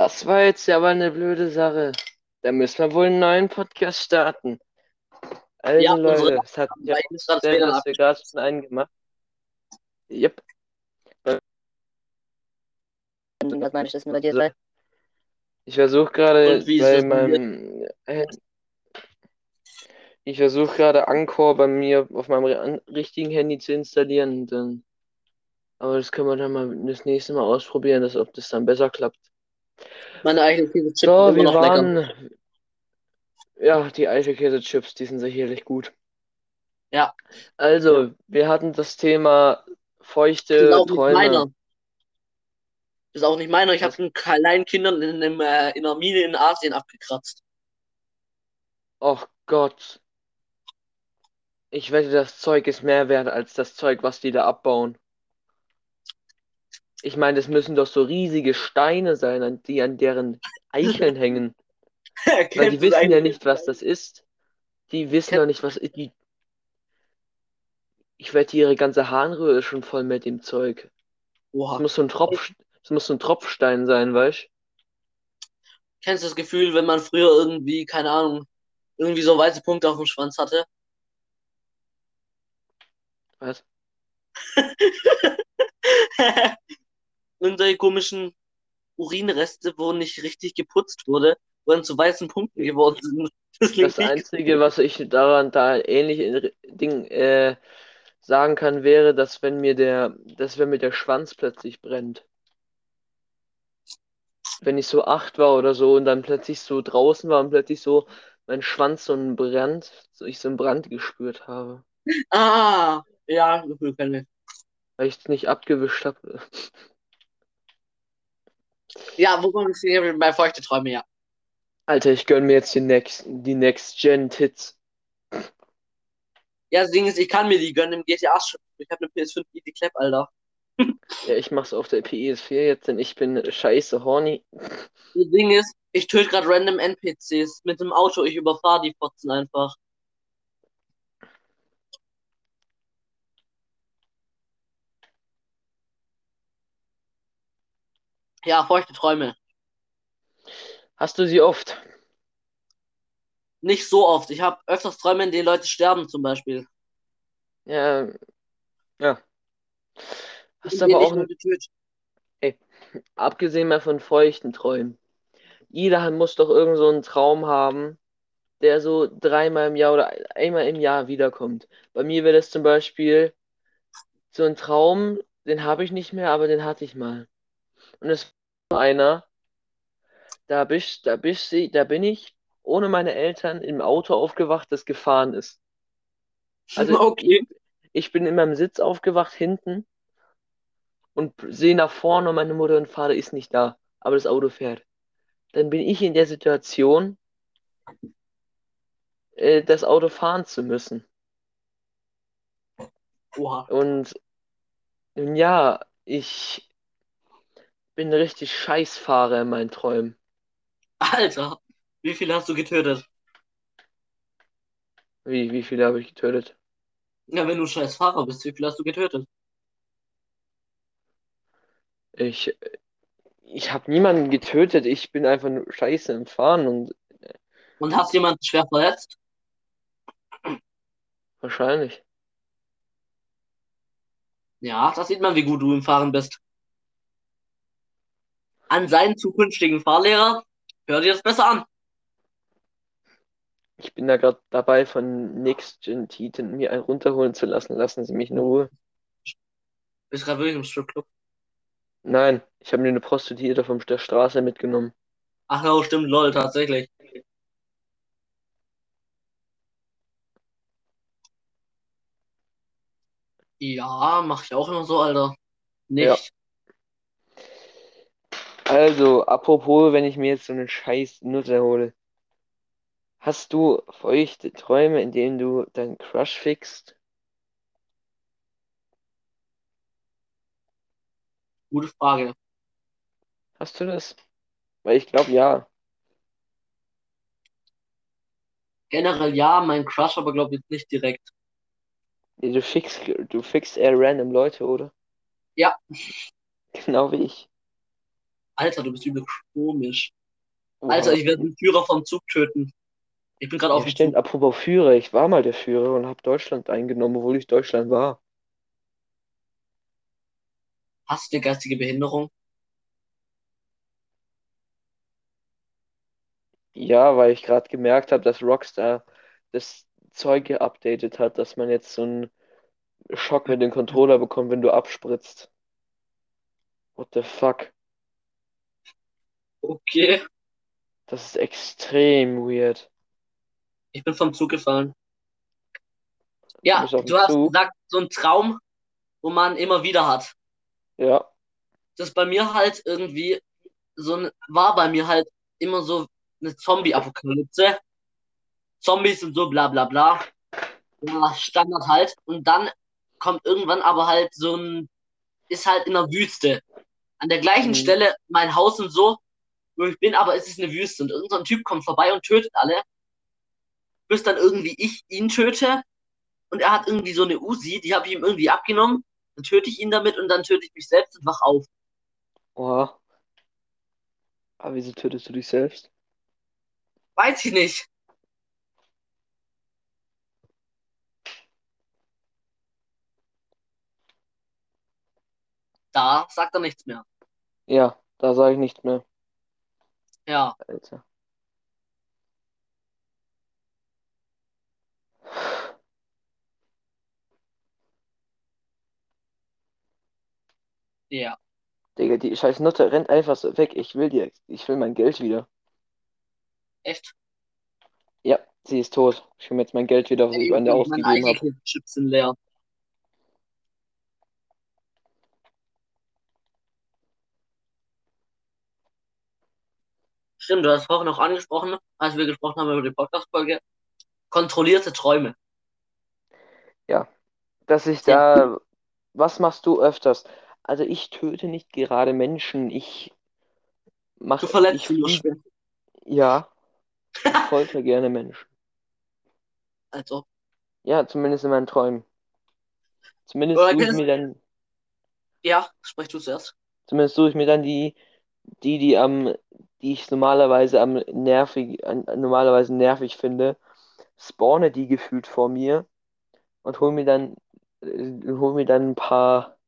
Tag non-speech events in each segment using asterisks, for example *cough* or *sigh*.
Das war jetzt ja aber eine blöde Sache. Da müssen wir wohl einen neuen Podcast starten. Also Ja, Leute, es hat ja gestellt, dass wir gerade schon einen gemacht. Yep. Was meine ich das denn bei dir So. sei? Ich versuche gerade bei meinem äh, ich versuche gerade Anchor bei mir auf meinem ri- richtigen Handy zu installieren dann aber das können wir dann mal das nächste Mal ausprobieren, dass, ob das dann besser klappt. Meine eigene Käse Chip So, wir immer noch lecker. waren ja die Eichelkäse-Chips, die sind sicherlich gut. Ja. Also, wir hatten das Thema Das ist feuchte auch nicht Träume. meiner. Das ist auch nicht meiner. Ich habe einen kleinen Kindern in, einem, äh, in einer Mine in Asien abgekratzt. Och Gott. Ich wette, das Zeug ist mehr wert als das Zeug, was die da abbauen. Ich meine, das müssen doch so riesige Steine sein, an die an deren Eicheln hängen. *laughs* Weil die du wissen ja nicht, was das ist. Die wissen doch nicht, was die. Ich wette, ihre ganze Harnröhre ist schon voll mit dem Zeug. Das Oha. muss so ein Tropf, das muss so ein Tropfstein sein, weißt Kennst du das Gefühl, wenn man früher irgendwie, keine Ahnung, irgendwie so weiße Punkte auf dem Schwanz hatte? Was? *laughs* Die komischen Urinreste, wo nicht richtig geputzt wurde, wo dann zu weißen Punkten geworden sind. *laughs* Das Das Einzige, was ich daran da ähnlich in Ding äh, sagen kann, wäre, dass wenn mir der, dass wenn mir der Schwanz plötzlich brennt. Wenn ich so acht war oder so und dann plötzlich so draußen war und plötzlich so mein Schwanz so einen Brand, so ich so einen Brand gespürt habe, Ah, ja, kenne ich. weil ich es nicht abgewischt habe. *laughs* Ja, wo kommt es hier bei feuchte Träume, ja. Alter, ich gönn mir jetzt die Next, die Next Gen Tits. Ja, das Ding ist, ich kann mir die gönnen im GTA schon. Ich habe eine PS5 Easy Clap, Alter. *laughs* Ja, ich mach's auf der PS4 jetzt, denn ich bin scheiße horny. Das Ding ist, ich töte gerade random NPCs mit dem Auto, ich überfahre die Fotzen einfach. Ja, feuchte Träume. Hast du sie oft? Nicht so oft. Ich habe öfters Träume, in denen Leute sterben, zum Beispiel. Ja, ja. Hast In aber auch töte. Abgesehen mal von feuchten Träumen. Jeder muss doch irgend so einen Traum haben, der so dreimal im Jahr oder einmal im Jahr wiederkommt. Bei mir wäre das zum Beispiel so ein Traum, den habe ich nicht mehr, aber den hatte ich mal. Und es war einer, da bist, da bist, da bin ich ohne meine Eltern im Auto aufgewacht, das gefahren ist. Also *laughs* okay. ich bin in meinem Sitz aufgewacht hinten und sehe nach vorne und meine Mutter und Vater ist nicht da, aber das Auto fährt. Dann bin ich in der Situation, äh, das Auto fahren zu müssen. Oha. Und ja, ich bin richtig Scheißfahrer in meinen Träumen. Alter, wie viel hast du getötet? Wie, wie viele habe ich getötet? Ja, wenn du scheiß Fahrer bist, wie viel hast du getötet? Ich, ich habe niemanden getötet, ich bin einfach nur scheiße im Fahren und Und hast jemanden schwer verletzt? wahrscheinlich. Ja, das sieht man, wie gut du im Fahren bist. An seinen zukünftigen Fahrlehrer, hör dir das besser an. Ich bin da gerade dabei, von Next Gen Titan mir einen runterholen zu lassen. Lassen Sie mich in Ruhe. Bist gerade wirklich im Stripclub. Nein, ich habe mir eine Prostituierte von der Straße mitgenommen. Ach ja, stimmt, lol, tatsächlich. Ja, mach ich auch immer so, Alter. Nicht. Also, apropos, wenn ich mir jetzt so eine scheiß Nutte hole. Hast du feuchte Träume, in denen du deinen Crush fixst? Gute Frage. Hast du das? Weil ich glaube, ja. Generell ja, mein Crush, aber glaube ich nicht direkt. Nee, Du fixst, du fixst eher random Leute, oder? Ja. *laughs* Genau wie ich. Alter, du bist übel komisch. Alter, ich werde den Führer vom Zug töten. Ich bin gerade auf Ja, dem stimmt, Zug. apropos Führer, ich war mal der Führer und habe Deutschland eingenommen, obwohl ich Deutschland war. Hast du eine geistige Behinderung? Ja, weil ich gerade gemerkt habe, dass Rockstar das Zeug geupdatet hat, dass man jetzt so einen Schock mit dem Controller bekommt, wenn du abspritzt. What the fuck? Okay. Das ist extrem weird. Ich bin vom Zug gefallen. Ja, du hast Zug? gesagt, so ein Traum, wo man immer wieder hat. Ja. Das bei mir halt irgendwie so ein, war bei mir halt immer so eine Zombie-Apokalypse. Zombies und so, bla bla bla. Ja, Standard halt. Und dann kommt irgendwann aber halt so ein, ist halt in der Wüste. An der gleichen Mhm. Stelle mein Haus und so, wo ich bin, aber es ist eine Wüste. Und irgendein Typ kommt vorbei und tötet alle. Bis dann irgendwie ich ihn töte. Und er hat irgendwie so eine Uzi, die habe ich ihm irgendwie abgenommen. Dann töte ich ihn damit und dann töte ich mich selbst und wach auf. Oha. Aber wieso tötest du dich selbst? Weiß ich nicht. Da sagt er nichts mehr. Ja, da sage ich nichts mehr, Ja. Alter. Ja. Digga, die scheiß Nutte rennt einfach so weg. Ich will dir, ich will mein Geld wieder. Echt? Ja, sie ist tot. Ich will mir jetzt mein Geld wieder, was ich an der ausgegeben habe. Chips sind leer. Stimmt, du hast vorhin noch angesprochen, als wir gesprochen haben über die Podcast-Folge, kontrollierte Träume. Dass ich da, was machst du öfters? Also ich töte nicht gerade Menschen. Ich mach, Du verletzt ich schwer. ja, *laughs* ich folter gerne Menschen. Also, Ja, zumindest in meinen Träumen. Zumindest Oder suche ich mir dann, ja, sprech du zuerst. zumindest suche ich mir dann die, die, die am, die ich normalerweise am nervig, an, normalerweise nervig finde, spawne die gefühlt vor mir und hol mir dann, äh, hol mir dann ein paar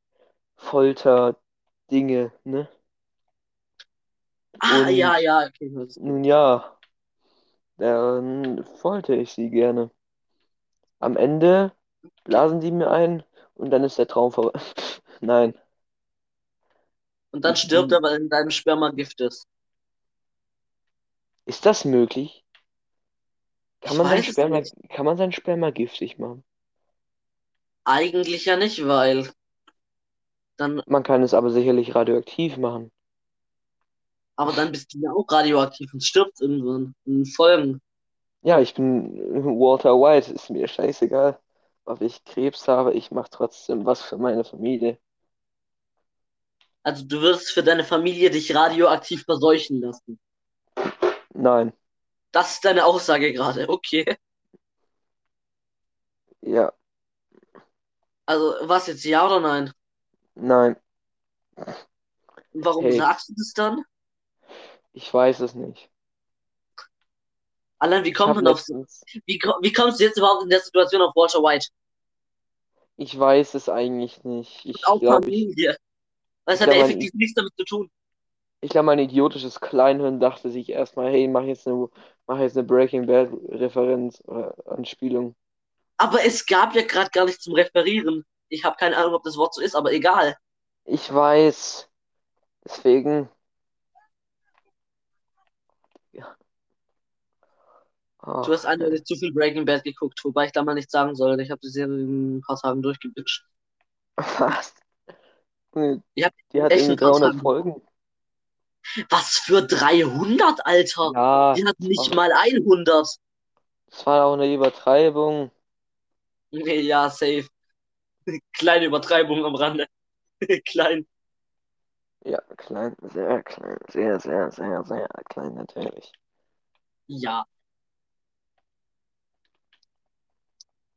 Folter-Dinge, ne? Ah, Und- ja, ja, okay. Nun ja, dann folter ich sie gerne. Am Ende blasen die mir ein und dann ist der Traum vorbei. *laughs* Nein, Und dann stirbt er, weil in deinem Sperma Gift ist. ist das möglich? Kann Ich man sein weiß es Sperma, nicht. kann man sein Sperma giftig machen? Eigentlich ja nicht, weil dann, Man kann es aber sicherlich radioaktiv machen. aber dann bist du ja auch radioaktiv und stirbst irgendwann in Folgen. Ja, ich bin Walter White, ist mir scheißegal, ob ich Krebs habe, ich mache trotzdem was für meine Familie. Also du wirst für deine Familie dich radioaktiv verseuchen lassen. Nein, Das ist deine Aussage gerade, okay. ja, Also was jetzt, ja oder nein? nein, warum Hey. sagst du das dann? ich weiß es nicht. Allein, wie kommt man auf, wie, wie kommst du jetzt überhaupt in der Situation auf Walter White? ich weiß es eigentlich nicht. Ich Auf glaube, ich, Familie. Das hat ja effektiv nichts damit zu tun. ich glaube, mein idiotisches Kleinhirn dachte sich erstmal, hey, mach jetzt eine, mach jetzt eine Breaking Bad Referenz oder Anspielung. Aber es gab ja gerade gar nichts zum Referieren. Ich habe keine Ahnung, ob das Wort so ist, aber egal. Ich weiß. Deswegen. Ja. Du hast eindeutig zu viel Breaking Bad geguckt, wobei ich da mal nichts sagen soll. Ich habe die Serie in ein paar Tagen durchgebitscht. *laughs* was? Ich hab Die hat echt irgendwie nur 300 Tagen. Folgen. Was für 300, Alter? Ja, Die hat nicht mal 100. das war auch eine Übertreibung. Ja, safe. Kleine Übertreibung am Rande. *laughs* Klein. Ja, klein, sehr klein, sehr, sehr, sehr, sehr klein natürlich. Ja.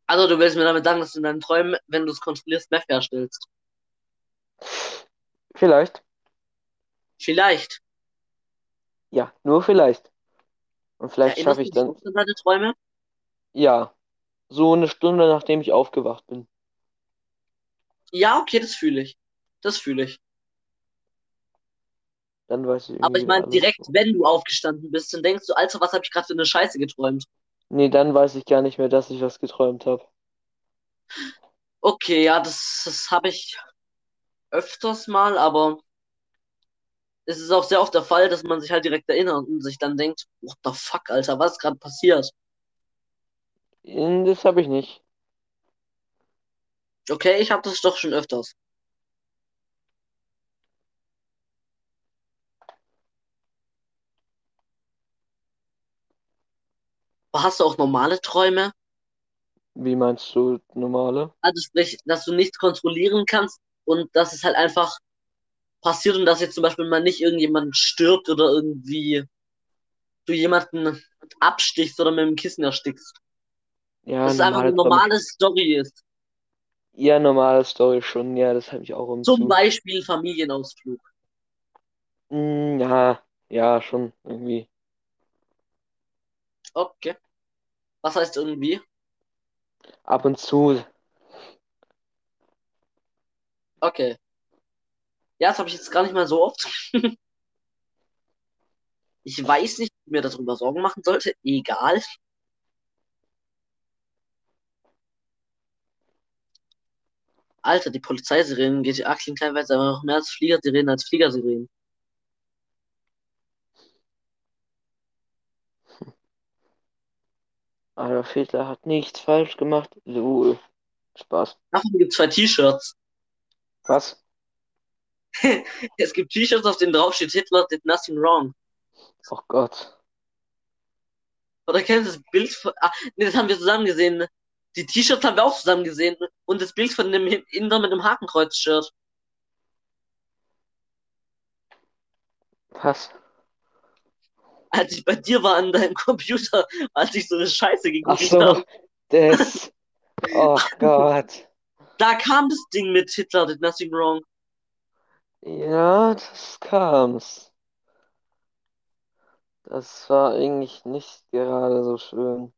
Also, du willst mir damit sagen, dass du in deinen Träumen, wenn du es kontrollierst, Meth herstellst. Vielleicht. Vielleicht. Nur vielleicht. Und vielleicht schaffe ich dann. Ja, du deine Träume? Ja, so eine Stunde nachdem ich aufgewacht bin. Ja, okay, das fühle ich. Das fühle ich. Dann weiß ich Aber ich meine, direkt, wenn du aufgestanden bist, dann denkst du, Alter, was habe ich gerade für eine Scheiße geträumt? Nee, dann weiß ich gar nicht mehr, dass ich was geträumt habe. Okay, ja, das, das habe ich öfters mal, aber es ist auch sehr oft der Fall, dass man sich halt direkt erinnert und sich dann denkt, what the fuck, Alter, was ist gerade passiert? Das habe ich nicht. Okay, ich habe das doch schon öfters. Hast du auch normale Träume? Wie meinst du normale? Also sprich, dass du nichts kontrollieren kannst und dass es halt einfach passiert und dass jetzt zum Beispiel mal nicht irgendjemand stirbt oder irgendwie du jemanden abstichst oder mit dem Kissen erstickst. Ja, Dass es einfach eine normale Story ist. Ja, normale Story schon. Ja, das habe ich auch im Zum Zug. Beispiel Familienausflug. Mm, ja, ja, schon irgendwie. Okay. Was heißt irgendwie? Ab und zu. Okay. Ja, das habe ich jetzt gar nicht mal so oft. *laughs* Ich weiß nicht, ob ich mir darüber Sorgen machen sollte. Egal. Alter, die Polizeisirenen GTA klingt teilweise aber noch mehr als Fliegersirenen als Fliegersirenen. Adolf Hitler hat nichts falsch gemacht. So, Spaß. Davon gibt es zwei T-Shirts. Was? *laughs* Es gibt T-Shirts, auf denen drauf steht Hitler did nothing wrong. Oh Gott. Oder kennst du das Bild von. Ah, nee, das haben wir zusammen gesehen. Die T-Shirts haben wir auch zusammen gesehen. Und das Bild von dem Inder mit dem Hakenkreuz-Shirt. Was? Als ich bei dir war an deinem Computer, als ich so eine Scheiße Ach gegoogelt so, habe. das. Oh *laughs* Gott. Da kam das Ding mit Hitler did nothing wrong. Ja, das kam's. Das war eigentlich nicht gerade so schön.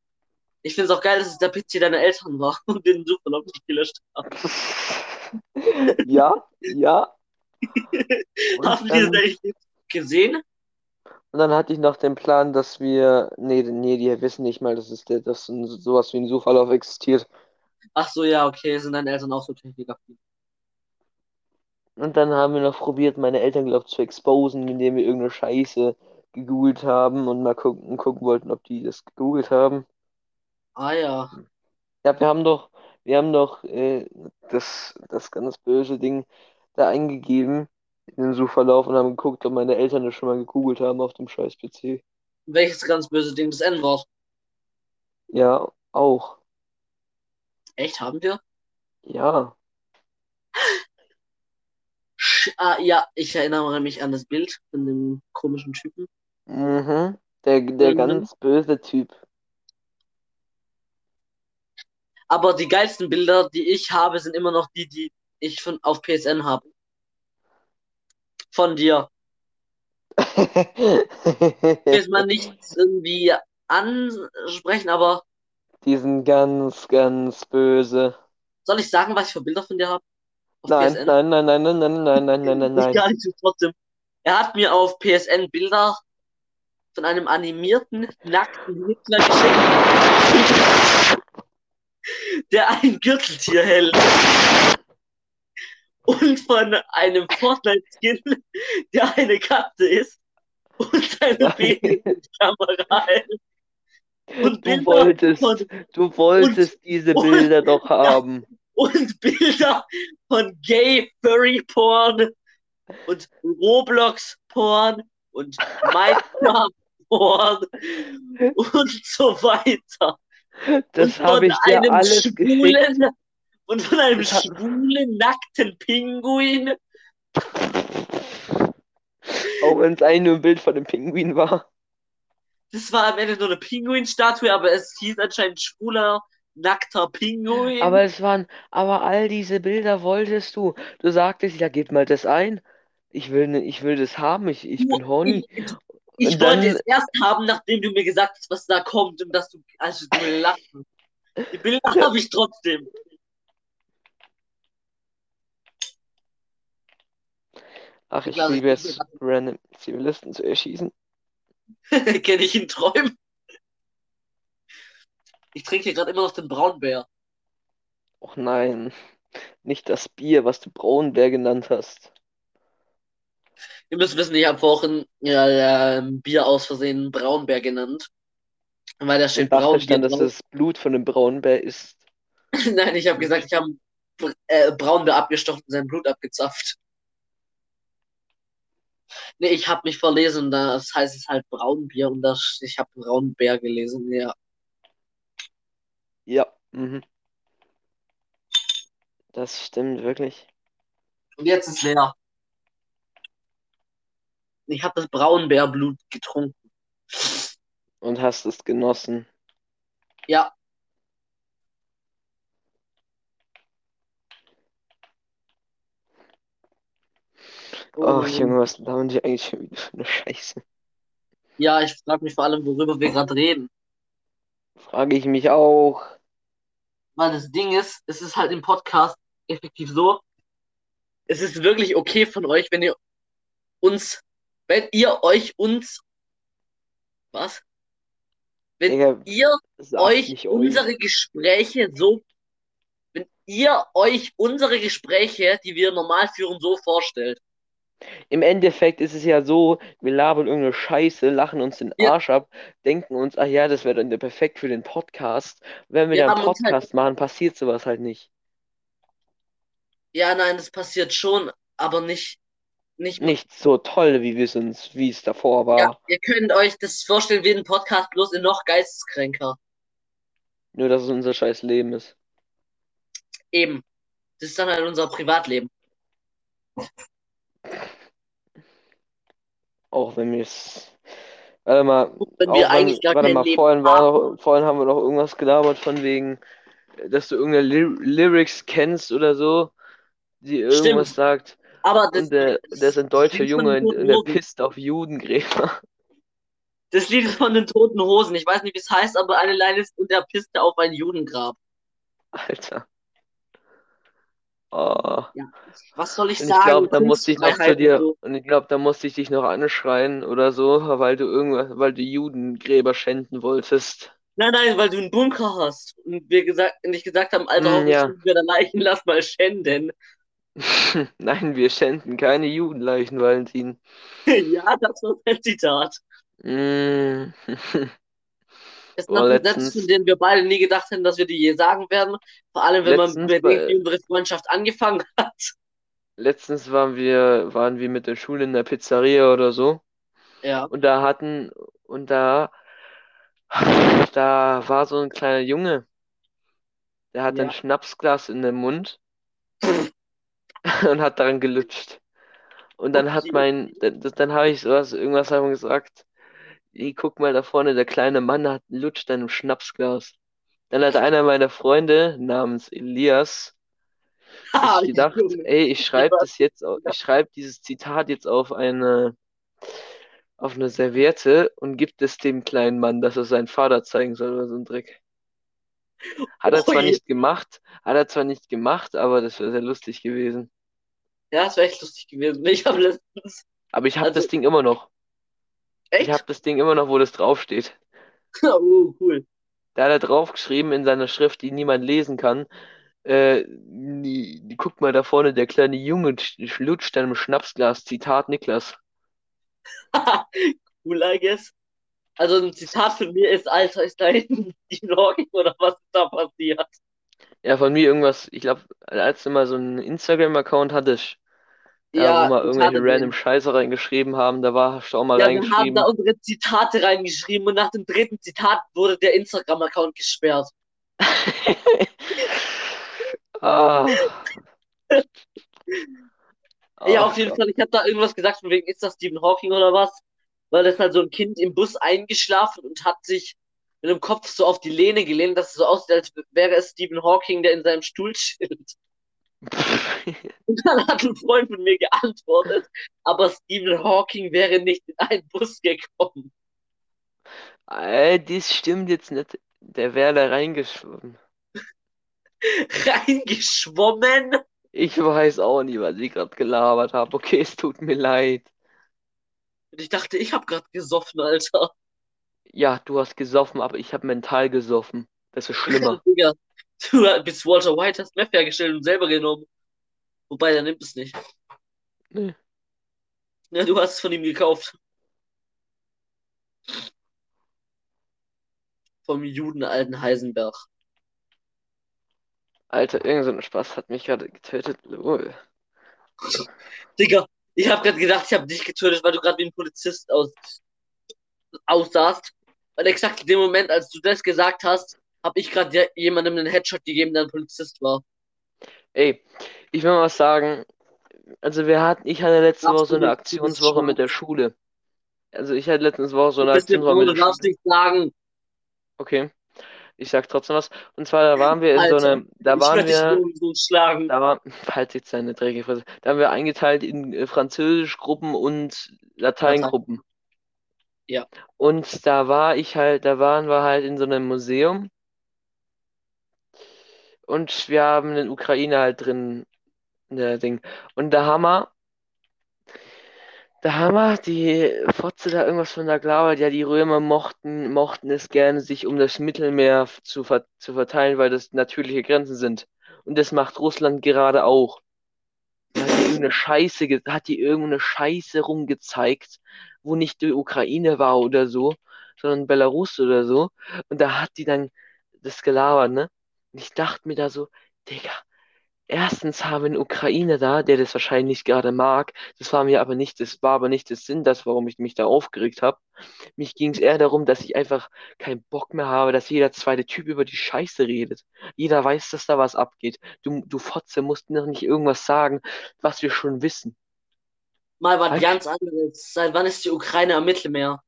Ich finde es auch geil, dass es der PC deiner Eltern war *laughs* und den Suchverlauf nicht gelöscht haben. *laughs* Ja, ja. *laughs* Hast du dieses dann, eigentlich gesehen? und dann hatte ich noch den Plan, dass wir. Nee, nee, die wissen nicht mal, dass es der, dass sowas wie ein Suchverlauf existiert. Ach so, ja, okay, sind deine Eltern auch so Techniker? Und dann haben wir noch probiert, meine Eltern, glaub, zu exposen, indem wir irgendeine Scheiße gegoogelt haben und mal gucken, gucken wollten, ob die das gegoogelt haben. Ah ja. Ja, wir haben doch, wir haben doch äh, das, das ganz böse Ding da eingegeben in den Suchverlauf und haben geguckt, ob meine Eltern das schon mal gegoogelt haben auf dem scheiß PC. Welches ganz böse Ding? Das N-Wort. Ja, auch. Echt, haben wir? Ja. Sch- Ah, ja, ich erinnere mich an das Bild von dem komischen Typen. Mhm. Der, der Mhm. ganz böse Typ. Aber die geilsten Bilder, die ich habe, sind immer noch die, die ich von, auf PSN habe. Von dir. *laughs* Jetzt mal nichts irgendwie ansprechen, aber Die sind ganz, ganz böse. soll ich sagen, was ich für Bilder von dir habe? Nein, PSN? nein, nein, nein, nein, nein, nein, nein, nein, nein, *laughs* Ich nein. gar nicht, trotzdem. Er hat mir auf PSN Bilder von einem animierten, nackten Hitler geschickt, *laughs* der ein Gürteltier hält. Und von einem Fortnite-Skin, der eine Katze ist und eine Babykamera hält. Und Du Bilder wolltest, von, du wolltest diese und- Bilder doch haben. und Bilder von Gay Furry Porn und Roblox Porn und Minecraft Porn und so weiter. Das und habe ich dir einem alles geschickt. schwulen und von einem Das schwulen nackten Pinguin. Auch wenn es eigentlich nur ein Bild von dem Pinguin war. Das war am Ende nur eine Pinguinstatue, aber es hieß anscheinend schwuler nackter Pinguin. Aber es waren, aber all diese Bilder wolltest du. Du sagtest, ja, gib mal das ein. Ich will, ne- ich will das haben. Ich, ich bin horny. Ich, Ich dann- wollte es erst haben, nachdem du mir gesagt hast, was da kommt und dass du, also du lachst. Die Bilder habe ich trotzdem. Ach, ich liebe ich bin es, random Zivilisten zu erschießen. *laughs* Kenne ich in Träumen. Ich trinke hier gerade immer noch den Braunbär. Och nein, nicht das Bier, was du Braunbär genannt hast. Ihr müsst wissen, ich habe vorhin ja, ähm, Bier aus Versehen Braunbär genannt. Weil da Ich steht dachte Braunbier stand, dass das Blut von dem Braunbär ist. *laughs* Nein, ich habe gesagt, ich habe äh, Braunbär abgestochen und sein Blut abgezapft. Nee, ich habe mich verlesen, das heißt es halt Braunbier und das, ich habe Braunbär gelesen, ja. Ja, mhm. Das stimmt wirklich. Und jetzt ist leer. Ich habe das Braunbärblut getrunken. Und hast es genossen. Ja, Ach, Junge, was labern die eigentlich schon wieder für eine Scheiße? Ja, ich frage mich vor allem, worüber wir gerade reden. Frage ich mich auch. Weil das Ding ist, es ist halt im Podcast effektiv so, es ist wirklich okay von euch, wenn ihr uns, wenn ihr euch uns, was? Wenn Digga, ihr euch nicht euch. unsere Gespräche so, wenn ihr euch unsere Gespräche, die wir normal führen, so vorstellt. Im Endeffekt ist es ja so, wir labern irgendeine Scheiße, lachen uns den Ja. Arsch ab, denken uns, ach ja, das wäre dann der perfekt für den Podcast. Wenn wir Wir dann einen halt- Podcast machen, passiert sowas halt nicht. Ja, nein, das passiert schon, aber nicht, nicht, Nicht so toll, wie wir es uns, wie es davor war. ja, ihr könnt euch das vorstellen wie ein Podcast, bloß in noch geisteskränker. Nur, dass es unser scheiß Leben ist. Eben. Das ist dann halt unser Privatleben. Auch wenn wir es. Warte mal, Wenn wir wenn, eigentlich gar warte mal, Leben vorhin war haben. noch, vorhin haben wir noch irgendwas gelabert von wegen, dass du irgendeine Ly Lyrics kennst oder so, die irgendwas Stimmt. sagt. Aber das, Und der, das, der ist ein deutscher Junge und der pisst auf Judengräber. Das Lied ist von den Toten Hosen. Ich weiß nicht, wie es heißt, aber eine Line ist, und er pisste auf ein Judengrab. Alter. Oh. Was soll ich Und ich sagen? glaube, da musste ich noch zu dir, und so. und ich glaube, da musste ich dich noch anschreien oder so, weil du irgendwas, weil du Judengräber schänden wolltest. Nein, nein, weil du einen Bunker hast. Und wir gesagt, und ich gesagt haben, Alter, hoffentlich ja. wir Leichen, lass mal schänden. *laughs* Nein, wir schänden keine Judenleichen, Valentin. *laughs* ja, das war ein Zitat. Mm. Sind Sätze, letztens- von denen wir beide nie gedacht hätten, dass wir die je sagen werden. Vor allem, wenn man bedenkt, wie unsere Freundschaft angefangen *laughs* hat. Letztens waren wir, waren wir mit der Schule in der Pizzeria oder so. Ja. Und da hatten, und da, *sighs* da war so ein kleiner Junge, der hat Ja. ein Schnapsglas in dem Mund *laughs* und hat daran gelutscht. Und dann hat mein, dann, dann habe ich sowas, irgendwas haben gesagt, "Ey, guck mal da vorne, der kleine Mann hat lutscht an einem Schnapsglas. Dann hat einer meiner Freunde namens Elias Ah, sich gedacht, ey, ich *laughs* schreibe das jetzt, ich schreibe dieses Zitat jetzt auf eine, auf eine Serviette und gibt es dem kleinen Mann, dass er seinen Vater zeigen soll oder so ein Dreck. Hat er zwar Ui. nicht gemacht, hat er zwar nicht gemacht, aber das wäre sehr lustig gewesen. Ja, das wäre echt lustig gewesen. Ich habe letztens. Aber ich habe Also- das Ding immer noch. Ich Echt? habe das Ding immer noch, wo das draufsteht. *laughs* Oh, cool. Da hat er draufgeschrieben in seiner Schrift, die niemand lesen kann. Äh, die, die, guck mal da vorne, der kleine Junge sch- lutscht einem Schnapsglas. Zitat Niklas. *laughs* cool, I guess. Also ein Zitat von mir ist, Alter, ist da hinten die Logik oder was ist da passiert? Ja, von mir irgendwas, ich glaube, als du mal so einen Instagram-Account hattest, Ja, wo wir irgendwelche random Scheiße reingeschrieben haben, da war, hast du auch mal Ja, wir haben reingeschrieben. da unsere Zitate reingeschrieben und nach dem dritten Zitat wurde der Instagram-Account gesperrt. *laughs* Ah. *laughs* Ja, auf jeden Fall. Ich habe da irgendwas gesagt, von wegen, ist das Stephen Hawking oder was? Weil das halt so ein Kind im Bus eingeschlafen und hat sich mit dem Kopf so auf die Lehne gelehnt, dass es so aussieht, als wäre es Stephen Hawking, der in seinem Stuhl *laughs* chillt. Und *laughs* dann hat ein Freund von mir geantwortet, aber Stephen Hawking wäre nicht in einen Bus gekommen. Äh, das stimmt jetzt nicht. Der wäre da reingeschwommen. *laughs* Reingeschwommen? Ich weiß auch nicht, was ich gerade gelabert habe. Okay, es tut mir leid. Und ich dachte, ich habe gerade gesoffen, Alter. Ja, du hast gesoffen, aber ich habe mental gesoffen. Das ist schlimmer. *laughs* Digga, du bist Walter White, hast Meth hergestellt und selber genommen. Wobei, der nimmt es nicht. Nee. Ja, du hast es von ihm gekauft. Vom Juden alten Heisenberg. Alter, irgend so ein Spaß hat mich gerade getötet. Lol. Digga, ich habe gerade gedacht, ich habe dich getötet, weil du gerade wie ein Polizist aus aussahst. Weil exakt in dem Moment, als du das gesagt hast, habe ich gerade jemandem einen Headshot gegeben, der ein Polizist war. Ey, ich will mal was sagen. Also wir hatten, ich hatte letzte Darfst Woche so du eine du Aktionswoche mit der Schule. Also ich hatte letztens Woche so eine Du Aktionswoche mit du der darfst Schule. nicht sagen. Okay. Ich sag trotzdem was. Und zwar, da waren wir in so Alter, einer, da ich waren wir, so schlagen. da war, *laughs* halt jetzt seine dreckige Fresse. Da haben wir eingeteilt in äh, Französischgruppen und Lateingruppen. Ja. Und da war ich halt, da waren wir halt in so einem Museum. Und wir haben den Ukraine halt drin, der Ding. Und wir, da haben wir die Fotze da irgendwas von der gelabert. Ja, die Römer mochten, mochten es gerne, sich um das Mittelmeer zu, ver zu verteilen, weil das natürliche Grenzen sind. Und das macht Russland gerade auch. Hat die irgendeine Scheiße, hat die irgendeine Scheiße rumgezeigt, wo nicht die Ukraine war oder so, sondern Belarus oder so. Und da hat die dann das gelabert, ne? Und ich dachte mir da so, Digga, erstens haben wir einen Ukrainer da, der das wahrscheinlich gerade mag. Das war mir aber nicht, das war aber nicht das Sinn, das, warum ich mich da aufgeregt habe. Mich ging es eher darum, dass ich einfach keinen Bock mehr habe, dass jeder zweite Typ über die Scheiße redet. Jeder weiß, dass da was abgeht. Du, du Fotze musst noch nicht irgendwas sagen, was wir schon wissen. Mal was ganz anderes. Seit wann ist die Ukraine am Mittelmeer?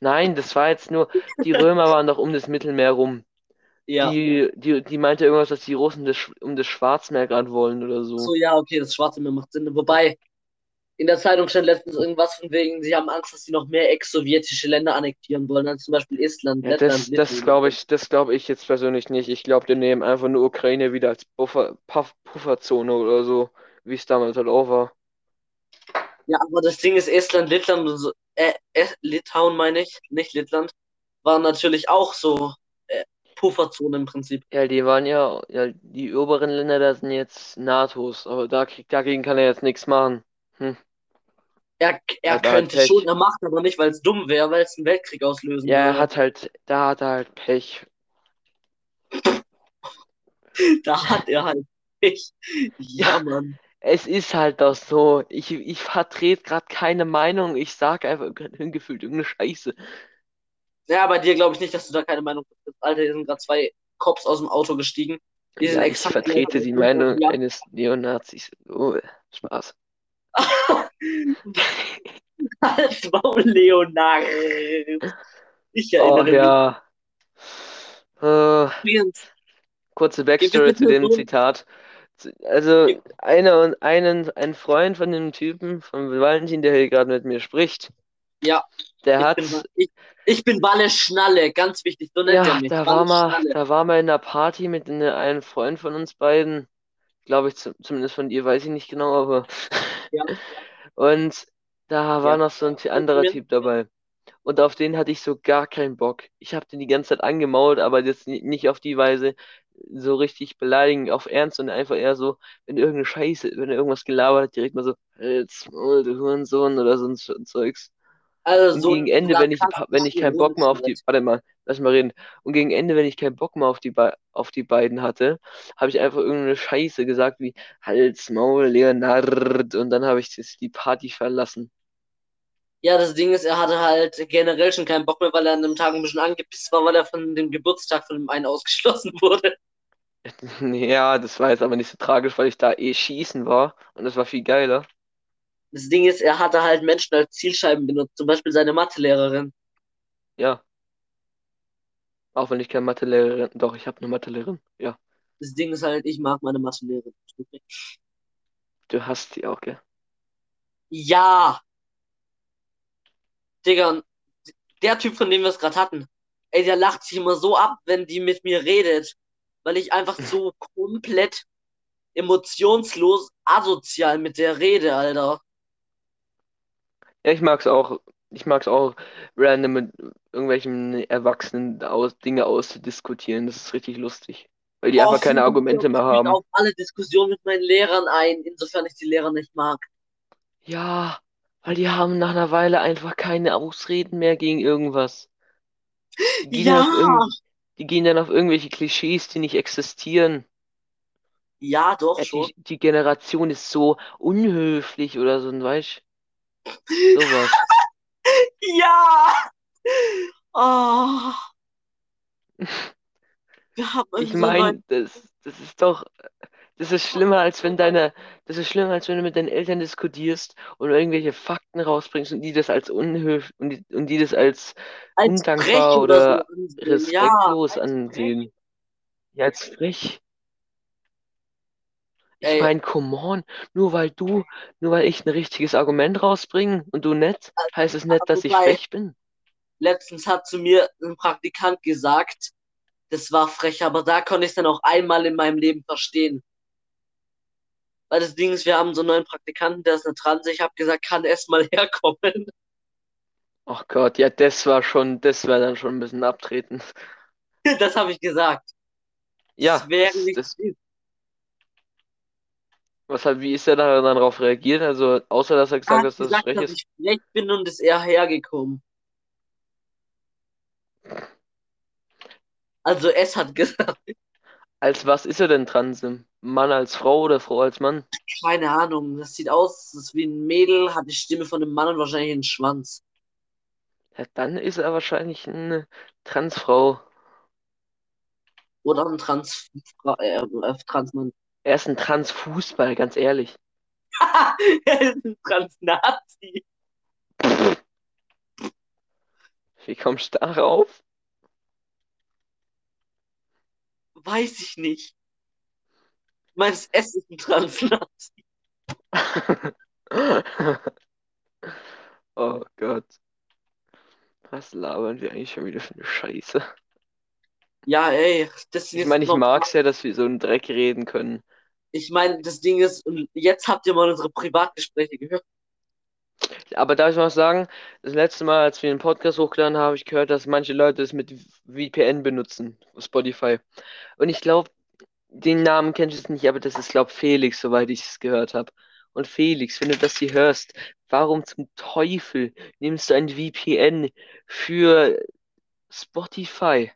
Nein, das war jetzt nur, die Römer waren doch um das Mittelmeer rum. Ja. Die, die, die meinte irgendwas, dass die Russen das, um das Schwarzmeer gerade wollen oder so. So, ja, okay, das Schwarze Meer macht Sinn. Wobei, in der Zeitung stand letztens irgendwas von wegen, sie haben Angst, dass sie noch mehr ex-sowjetische Länder annektieren wollen, als zum Beispiel Estland, Ja, Lettland, das, das glaube ich, das glaube ich jetzt persönlich nicht. Ich glaube, die nehmen einfach nur Ukraine wieder als Buffer, Puff, Pufferzone oder so, wie es damals halt auch war. Ja, aber das Ding ist, Estland, Lettland und so, äh, äh, Litauen meine ich, nicht Lettland, waren natürlich auch so Pufferzonen im Prinzip. Ja, die waren ja, ja, die oberen Länder, das sind jetzt NATOs, aber da dagegen kann er jetzt nichts machen. Hm. Er, er er halt könnte Pech. schon, er macht aber nicht, weil es dumm wäre, weil es einen Weltkrieg auslösen Ja, er würde. hat halt, da hat er halt Pech. *laughs* Da hat er halt Pech. Ja, Mann. Es ist halt doch so. Ich, ich vertrete gerade keine Meinung. Ich sage einfach *laughs* gefühlt irgendeine Scheiße. Ja, bei dir glaube ich nicht, dass du da keine Meinung hast. Alter, hier sind gerade zwei Cops aus dem Auto gestiegen. Die sind Ja, ich vertrete die. Meinung Ja. eines Neonazis. Oh, Spaß. *laughs* Als Maul Leonard. Ich erinnere mich. ja. Übrigens, kurze Backstory zu dem Zitat. Also, einer und einen, ein Freund von dem Typen, von Valentin, der hier gerade mit mir spricht, Ja, der ich hat, bin, ich, ich bin Walle Schnalle, ganz wichtig, so nennt er ja, mich. da war mal, da war mal in einer Party mit ne- einem Freund von uns beiden, glaube ich, zu, zumindest von dir weiß ich nicht genau, aber Ja. *laughs* und da war Ja. noch so ein anderer Typ dabei. Und auf den hatte ich so gar keinen Bock. Ich habe den die ganze Zeit angemault, aber jetzt ni- nicht auf die Weise so richtig beleidigend, auf Ernst, sondern einfach eher so, wenn irgendeine Scheiße, wenn er irgendwas gelabert hat, direkt mal so, jetzt, du Hurensohn oder so ein Zeugs. Also Und so gegen Ende, wenn ich, wenn ich keinen Bock mehr auf die, warte mal, lass mal reden. Und gegen Ende, wenn ich keinen Bock mehr auf die, auf die beiden hatte, habe ich einfach irgendeine Scheiße gesagt wie Hals, Maul, Leonard und dann habe ich das, die Party verlassen. Ja, das Ding ist, er hatte halt generell schon keinen Bock mehr, weil er an dem Tag ein bisschen angepisst war, weil er von dem Geburtstag von dem einen ausgeschlossen *laughs* wurde. Ja, das war jetzt aber nicht so tragisch, weil ich da eh schießen war und das war viel geiler. Das Ding ist, er hatte halt Menschen als Zielscheiben benutzt, zum Beispiel seine Mathelehrerin. Ja. Auch wenn ich keine Mathelehrerin, doch, ich habe eine Mathelehrerin. Ja. Das Ding ist halt, ich mag meine Mathelehrerin. Du hast die auch, gell? Ja. Digga, der Typ, von dem wir es gerade hatten, ey, der lacht sich immer so ab, wenn die mit mir redet, weil ich einfach so *laughs* komplett emotionslos asozial mit der rede, Alter. Ja, ich mag's auch. Ich mag's auch, random mit irgendwelchen Erwachsenen aus, Dinge auszudiskutieren. Das ist richtig lustig. Weil die Oh, einfach keine Argumente mehr ich gehe haben. auf alle Diskussionen mit meinen Lehrern ein, insofern ich die Lehrer nicht mag. Ja, weil die haben nach einer Weile einfach keine Ausreden mehr gegen irgendwas. Die gehen Ja, auf irgend, die gehen dann auf irgendwelche Klischees, die nicht existieren. ja, doch Ja, schon. die, die Generation ist so unhöflich oder so, weißt sowas. *laughs* Ja! Oh. Wir haben Ich so meine, das, das ist doch, das ist schlimmer, als wenn deine, das ist schlimmer, als wenn du mit deinen Eltern diskutierst und irgendwelche Fakten rausbringst und die das als unhöflich und die, und die das als als undankbar oder so ansehen. Ja, respektlos als frech. ansehen. Ja, als frech. Ich Ey, meine, come on, nur weil du, nur weil ich ein richtiges Argument rausbringe und du nicht, heißt es nicht, dass ich frech bin. letztens hat zu mir ein Praktikant gesagt, das war frech, aber da konnte ich es dann auch einmal in meinem Leben verstehen. Weil das Ding ist, wir haben so einen neuen Praktikanten, der ist eine Transe. Ich habe gesagt, kann erst mal *laughs* herkommen. Ach Gott, ja, das war schon, das wäre dann schon ein bisschen abtreten. *laughs* Das habe ich gesagt. Ja, Das wäre das, nicht das, viel. Was hat, wie ist er da dann darauf reagiert? Also, außer dass er Er gesagt hat dass das gesagt, frech dass ist. ich frech bin und ist eher hergekommen. Also es hat gesagt, Als was ist er denn Transe? Mann als Frau oder Frau als Mann? keine Ahnung, das sieht aus, das ist wie ein Mädel, hat die Stimme von einem Mann und wahrscheinlich einen Schwanz. Ja, dann ist er wahrscheinlich eine Transfrau. Oder ein Trans, äh, äh, Transmann. Er ist ein Transfußball, ganz ehrlich. *laughs* Er ist ein Transnazi. Wie kommst du darauf? Weiß ich nicht. Meines S ist ein Transnazi. *laughs* Oh Gott. Was labern wir eigentlich schon wieder für eine Scheiße? Ja, ey, das Ich meine, ich noch, mag's ja, dass wir so einen Dreck reden können. Ich meine, das Ding ist, jetzt habt ihr mal unsere Privatgespräche gehört. Aber darf ich mal sagen, das letzte Mal, als wir den Podcast hochgeladen haben, habe ich gehört, dass manche Leute es mit VPN benutzen, Spotify. Und ich glaube, den Namen kennst du jetzt nicht, aber das ist, glaube Felix, soweit ich es gehört habe. Und Felix, wenn du das hier hörst, warum zum Teufel nimmst du ein VPN für Spotify?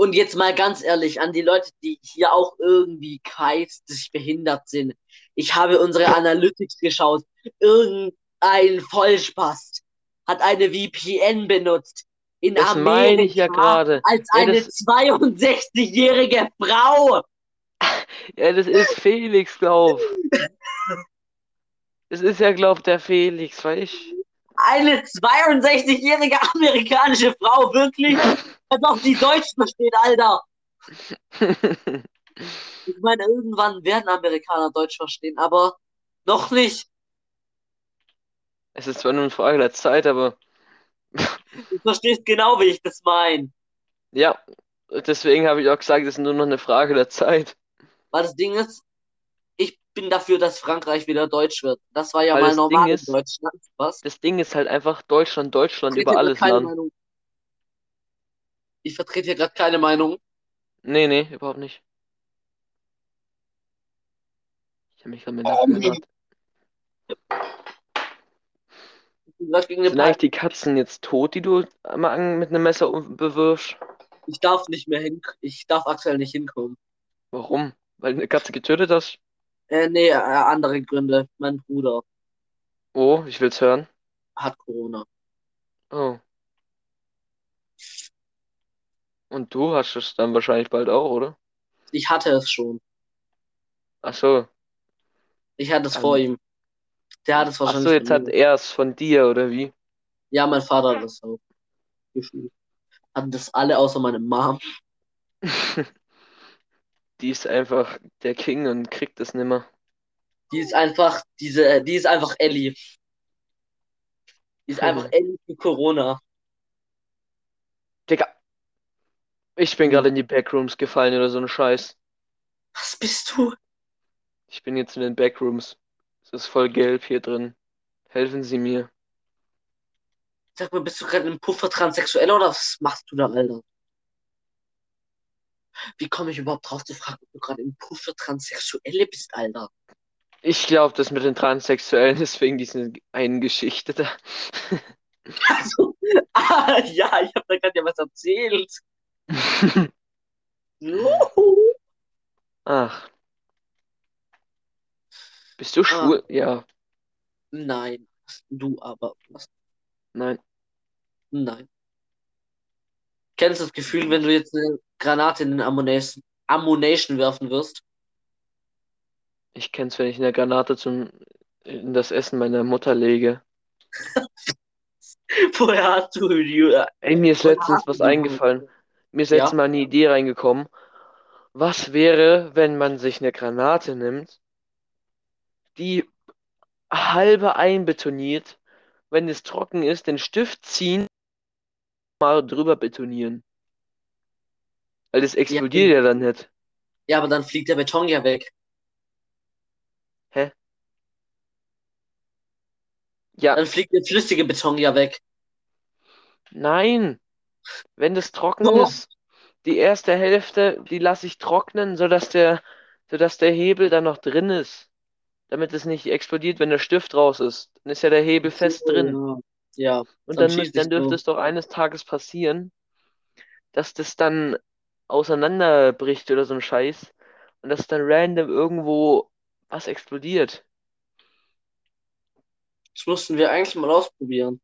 Und jetzt mal ganz ehrlich an die Leute, die hier auch irgendwie geistig behindert sind. Ich habe unsere Analytics geschaut. Irgendein Vollspast hat eine VPN benutzt. In Das meine ich ja Amerika gerade. als Ja, eine das- 62-jährige Frau. *laughs* Ja, das ist Felix, glaub. *laughs* Das ist ja, glaub, der Felix, weißt Eine 62-jährige amerikanische Frau, wirklich? *laughs* Als ob die Deutsch versteht, Alter. *laughs* Ich meine, irgendwann werden Amerikaner Deutsch verstehen, aber noch nicht. Es ist zwar nur eine Frage der Zeit, aber Du verstehst genau, wie ich das meine. ja, deswegen habe ich auch gesagt, es ist nur noch eine Frage der Zeit. Weil das Ding ist, bin dafür, dass Frankreich wieder deutsch wird. Das war ja Weil mal normal in ist- Deutschland. Was? Das Ding ist halt einfach Deutschland, Deutschland über alles Land. Meinung. Ich vertrete hier gerade keine Meinung. Nee, nee, überhaupt nicht. Ich habe mich gerade mit Oh, nee. Sind eigentlich die Katzen jetzt tot, die du an- mit einem Messer bewirfst? Ich darf nicht mehr hin. Ich darf aktuell nicht hinkommen. Warum? Weil du eine Katze getötet hast? Äh, nee, äh, andere Gründe. Mein Bruder Oh, ich will's hören. hat Corona. Oh. Und du hast es dann wahrscheinlich bald auch, oder? Ich hatte es schon. Ach so. Ich hatte es Ähm, vor ihm. Der hat es Ach wahrscheinlich so, jetzt von hat mir. er es von dir, oder wie? Ja, mein Vater hat das auch. Gefühlt. Hatten das alle außer meine Mom. *laughs* Die ist einfach der King und kriegt es nimmer. Die ist einfach, diese, die ist einfach Ellie. Die ist einfach Ellie für Corona. Digga. Ich bin gerade in die Backrooms gefallen oder so ein Scheiß. Was bist du? Ich bin jetzt in den Backrooms. Es ist voll gelb hier drin. Helfen Sie mir. Sag mal, bist du gerade im Puffer transsexuell oder was machst du da, Alter? Wie komme ich überhaupt drauf zu fragen, ob du gerade im Puffer Transsexuelle bist, Alter? Ich glaube, das mit den Transsexuellen ist wegen dieser einen Geschichte da. Also, *laughs* ah, ja, ich habe da gerade ja was erzählt. *laughs* Juhu. Ach. Bist du schwul? Ja, Nein, du aber. Was? nein. Nein. Kennst du das Gefühl, wenn du jetzt eine Granate in den Ammunition, Ammunition werfen wirst? Ich kenn's, wenn ich eine Granate zum, in das Essen meiner Mutter lege. *laughs* Woher hast du die? Ey, mir ist letztens was eingefallen. Mir ist Ja? letztens mal eine Idee reingekommen. Was wäre, wenn man sich eine Granate nimmt, die halbe einbetoniert, wenn es trocken ist, den Stift ziehen, mal drüber betonieren. Weil das explodiert ja dann nicht. Ja, aber dann fliegt der Beton ja weg. Ja, Dann fliegt der flüssige Beton ja weg. nein. Wenn das trocken Doch. ist, die erste Hälfte, die lasse ich trocknen, sodass der, sodass der Hebel dann noch drin ist. Damit es nicht explodiert, wenn der Stift raus ist. Dann ist ja der Hebel fest drin. Ja. Und dann dann, dann dürfte es doch eines Tages passieren, dass das dann auseinanderbricht oder so ein Scheiß. Und dass dann random irgendwo was explodiert. Das mussten wir eigentlich mal ausprobieren.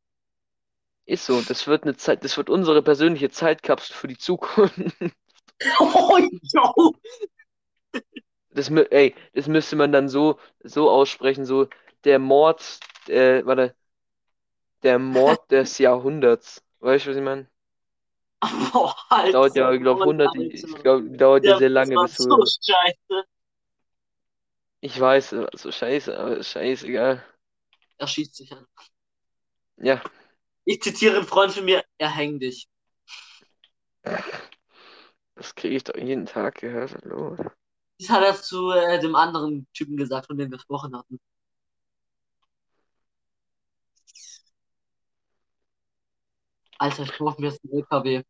Ist so. Das wird eine Zeit, das wird unsere persönliche Zeitkapsel für die Zukunft. Oh, yo. Das, ey, das müsste man dann so, so aussprechen, so der Mord, äh, warte, der Mord *laughs* des Jahrhunderts. Weißt du, was ich meine? Oh, Alter. Dauert ja, ich glaube, Mann, 100, Alter. ich glaube, dauert ja Ja, sehr lange, bis so du, scheiße. ich weiß, so scheiße, aber scheißegal. Er schießt sich an. Ja, Ich zitiere einen Freund von mir, er hängt dich. das kriege ich doch jeden Tag gehört, hallo. Das hat er zu äh, dem anderen Typen gesagt, von dem wir gesprochen hatten. Alter, ich kaufe mir jetzt einen LKW.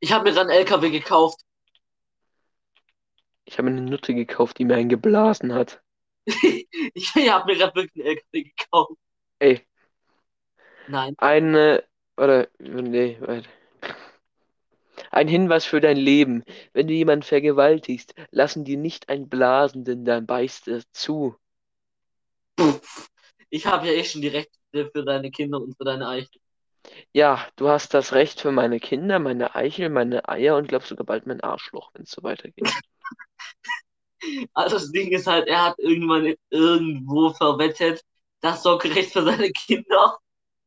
Ich habe mir dann einen LKW gekauft. Ich habe eine Nutte gekauft, die mir einen geblasen hat. *laughs* Ich habe mir gerade wirklich einen LKW gekauft. Ey, Nein. eine, oder, nee, warte. Ein Hinweis für dein Leben. Wenn du jemanden vergewaltigst, lassen die nicht ein Blasen, denn dann beißt er zu. Ich habe ja eh schon die Rechte für deine Kinder und für deine Eichel. Ja, du hast das Recht für meine Kinder, meine Eichel, meine Eier und glaub sogar bald mein Arschloch, wenn es so weitergeht. *laughs* Also das Ding ist halt, er hat irgendwann irgendwo verwettet, das Sorgerecht für seine Kinder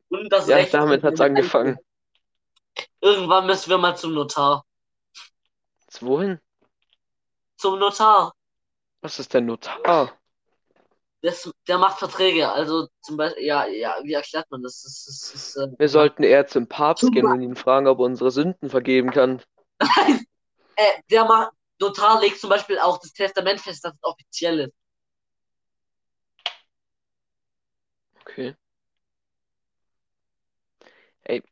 und das Ja, Recht für damit hat's seine angefangen. Irgendwann müssen wir mal zum Notar. Jetzt wohin? Zum Notar. Was ist denn Notar? Das, der macht Verträge. Also zum Beispiel, ja, ja, wie erklärt man das? Das, das, das, äh, Wir sollten eher zum Papst Zum gehen und ihn fragen, ob er unsere Sünden vergeben kann. äh, der macht, Notar legt zum Beispiel auch das Testament fest, dass es offiziell ist. Okay. Ey,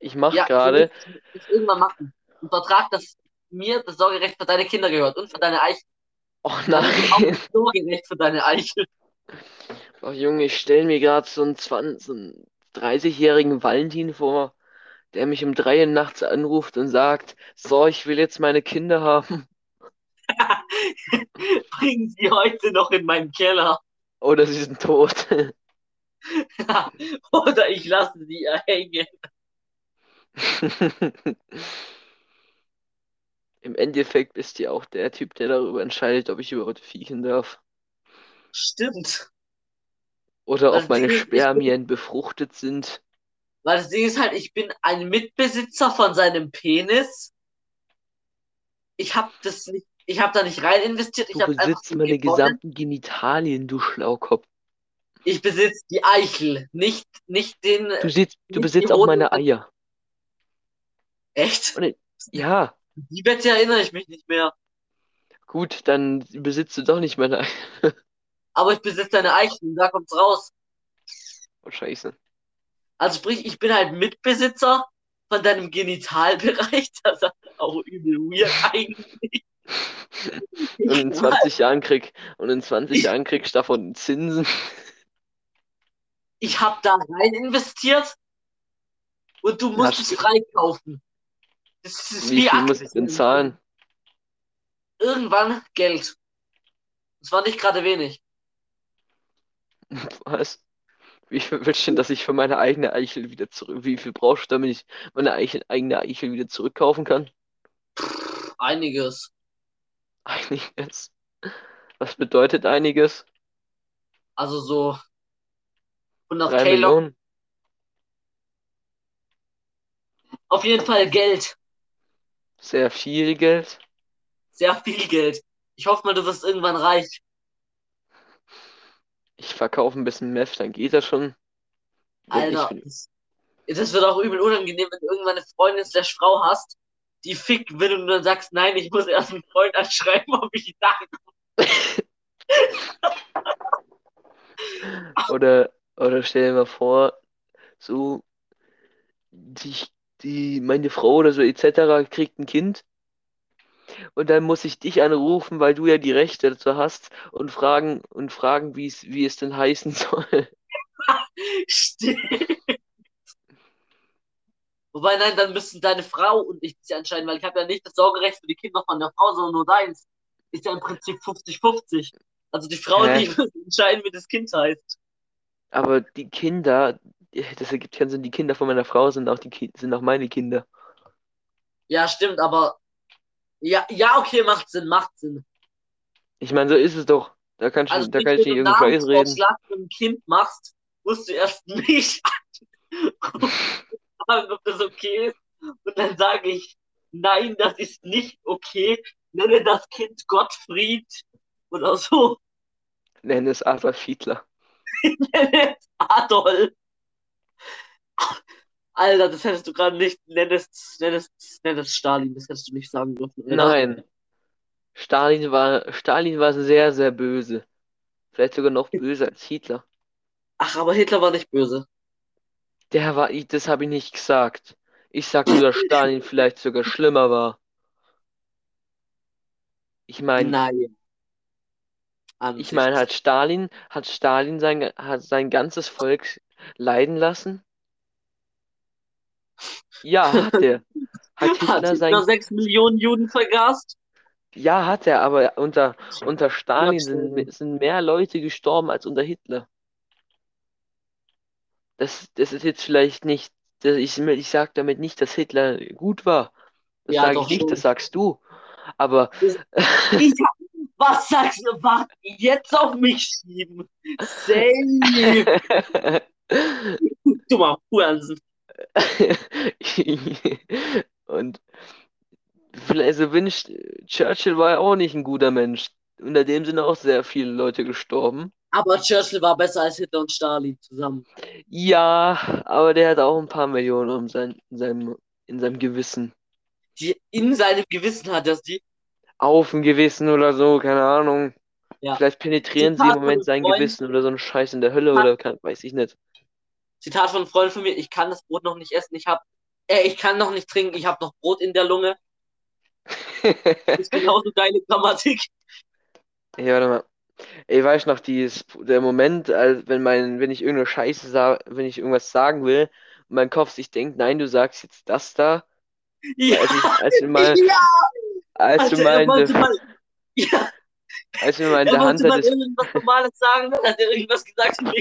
ich mache Ja, gerade. das irgendwann machen. Ein Vertrag, dass mir das Sorgerecht für deine Kinder gehört und für deine Eichel. Oh Auch nein. das Sorgerecht für deine Eichel. Oh Junge, ich stelle mir gerade so einen 20, so einen 30-jährigen Valentin vor, der mich um drei Uhr nachts anruft und sagt, so, ich will jetzt meine Kinder haben. *laughs* *laughs* Bringen sie heute noch in meinen Keller. Oder sie sind tot. *laughs* Oder ich lasse sie erhängen. Im Endeffekt bist du ja auch der Typ, der darüber entscheidet, ob ich überhaupt fiechen darf. Stimmt. Oder ob meine Ding ist, ich Spermien befruchtet sind. Weil das Ding ist halt, ich bin ein Mitbesitzer von seinem Penis. ich habe das nicht, ich habe da nicht rein investiert, ich Du einfach besitzt meine gesamten Genitalien, du Schlaukopf. Ich besitze die Eichel, nicht, nicht den. Du, sitzt, du besitzt auch meine Eier. Echt? Und Ja, Die Wette erinnere ich mich nicht mehr. gut, dann besitzt du doch nicht meine Eier. *laughs* Aber ich besitze deine Eichel, da kommt's raus. Oh, scheiße. Also sprich, ich bin halt Mitbesitzer von deinem Genitalbereich. *laughs* Das ist auch übel weird eigentlich. *laughs* Und in 20 Jahren krieg, und in 20 Jahren kriegst du davon Zinsen. Ich habe da rein investiert und du musst es freikaufen. Das ist Wie wie viel muss ich denn zahlen? Irgendwann Geld. Das war nicht gerade wenig. Was? Wie viel willst du denn, dass ich für meine eigene Eichel wieder zurück, wie viel brauchst du, damit ich meine Eichel, eigene Eichel wieder zurückkaufen kann? Einiges. Einiges. Was bedeutet einiges? Also so 100 Drei K locker. Millionen? Auf jeden Fall Geld. Sehr viel Geld. Sehr viel Geld. Ich hoffe mal, du wirst irgendwann reich. Ich verkaufe ein bisschen Meth, dann geht das schon. Wenn Alter, das, wird auch übel unangenehm, wenn du irgendwann eine Freundin slash Frau hast, die fickt will und du dann sagst, nein, ich muss erst einen Freund anschreiben, *laughs* ob ich da. *laughs* Oder, oder stell dir mal vor, so, die, die, meine Frau oder so etc. kriegt ein Kind und dann muss ich dich anrufen, weil du ja die Rechte dazu hast und fragen und fragen, wie es, wie es denn heißen *laughs* soll. Stimmt. *laughs* Wobei, nein, dann müssen deine Frau und ich ja entscheiden, weil ich habe ja nicht das Sorgerecht für die Kinder von der Frau, sondern nur deins. Ist ja im Prinzip 50-50. Also die Frau, Hä? die muss entscheiden, wie das Kind heißt. Aber die Kinder, das ergibt keinen Sinn, die Kinder von meiner Frau sind auch die sind auch meine Kinder. Ja, stimmt, aber ja, ja, okay, macht Sinn, macht Sinn. Ich meine, so ist es doch. Da kannst du, Also da sprich, kann ich wenn nicht du irgendeinen Scheiß reden. Namensvorschlag für ein Kind machst, musst du erst *laughs* mich fragen, ob das okay ist. Und dann sage ich, nein, das ist nicht okay. Nenne das Kind Gottfried oder so. Nenn es Adolf Hitler. *laughs* Nenne es Adolf. Alter, das hättest du gerade nicht. Nenn es, nenn es, nenn es Stalin. Das hättest du nicht sagen dürfen. Alter. Nein. Stalin war, Stalin war sehr, sehr böse. Vielleicht sogar noch böser als Hitler. Ach, aber Hitler war nicht böse. Der war, das habe ich nicht gesagt. Ich sag nur, dass Stalin *laughs* vielleicht sogar schlimmer war. Ich meine, Nein. ich meine, hat Stalin, hat Stalin sein, hat sein ganzes Volk leiden lassen? Ja, hat er. Hat *laughs* Hitler sein, sechs Millionen Juden vergast? ja, hat er, aber unter, unter Stalin sind, sind mehr Leute gestorben als unter Hitler. Das, das ist jetzt vielleicht nicht, das, ich, ich sage damit nicht, dass Hitler gut war. Das Ja, sage ich nicht, schon. das sagst du. Aber Ich was sagst du? Was? Jetzt auf mich schieben? Safe. Dummer Hurensohn. *laughs* und vielleicht, also Winst Churchill war ja auch nicht ein guter Mensch. Unter dem sind auch sehr viele Leute gestorben. Aber Churchill war besser als Hitler und Stalin zusammen. Ja, aber der hat auch ein paar Millionen um sein, in seinem, in seinem Gewissen. Die in seinem Gewissen hat das die. Auf dem Gewissen oder so, keine Ahnung. Ja. Vielleicht penetrieren sie im Moment sein. Gewissen oder so ein Scheiß in der Hölle oder kann, weiß ich nicht. Zitat von einem Freund von mir: Ich kann das Brot noch nicht essen. Ich hab, äh, ich kann noch nicht trinken. Ich habe noch Brot in der Lunge. Das *laughs* ist genauso geile Grammatik. Ey, warte mal. Ey, weißt du noch, dieses, der Moment, als wenn mein, wenn ich irgendeine Scheiße sag, wenn ich irgendwas sagen will und mein Kopf sich denkt, nein, du sagst jetzt das da, Ja, als ich, als wir mal, ja, als Alter, wir mal in der, mal, ja, als wir mal in er der Hand wollte mal hattest, irgendwas Normales sagen, dann hat er irgendwas gesagt und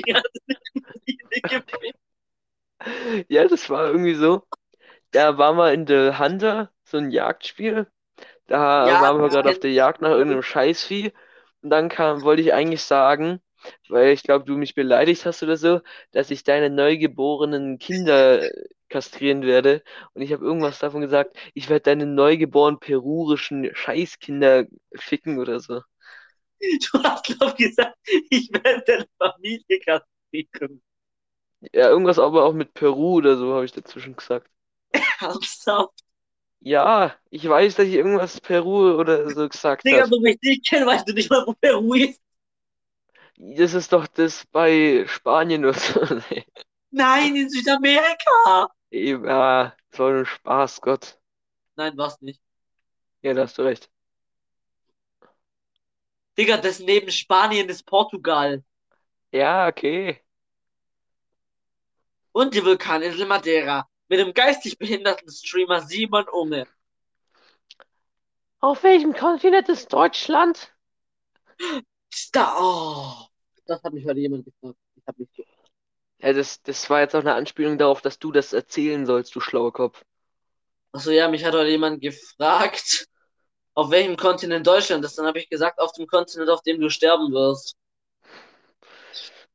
ja, das war irgendwie so, da waren wir in der Hunter, so ein Jagdspiel, da Ja, waren wir das gerade auf der Jagd nach irgendeinem Scheißvieh und dann kam, wollte ich eigentlich sagen, weil ich glaube, du mich beleidigt hast oder so, dass ich deine neugeborenen Kinder kastrieren werde. Und ich habe irgendwas davon gesagt, ich werde deine neugeborenen perurischen Scheißkinder ficken oder so. Du hast, glaube ich, gesagt, ich werde deine Familie kastrieren. Ja, irgendwas aber auch mit Peru oder so habe ich dazwischen gesagt. *laughs* Ernsthaft? Ja, ich weiß, dass ich irgendwas Peru oder so gesagt Digga, habe. so wie ich dich kenne, weißt du nicht mal, wo Peru ist. Das ist doch das bei Spanien oder so. *laughs* Nee. Nein, in Südamerika. Eben, Ja, das war nur ein Spaß, Gott. Nein, war's nicht. Ja, da hast du recht. Digga, das neben Spanien ist Portugal. Ja, okay. Und die Vulkaninsel Madeira. Mit dem geistig behinderten Streamer Simon Unge. Auf welchem Kontinent ist Deutschland? Da, oh. Das hat mich heute jemand gefragt. Ich hab nicht. Ja, das, das war jetzt auch eine Anspielung darauf, dass du das erzählen sollst, du schlauer Kopf. Achso, ja, mich hat heute jemand gefragt, auf welchem Kontinent Deutschland ist. Dann habe ich gesagt, auf dem Kontinent, auf dem du sterben wirst.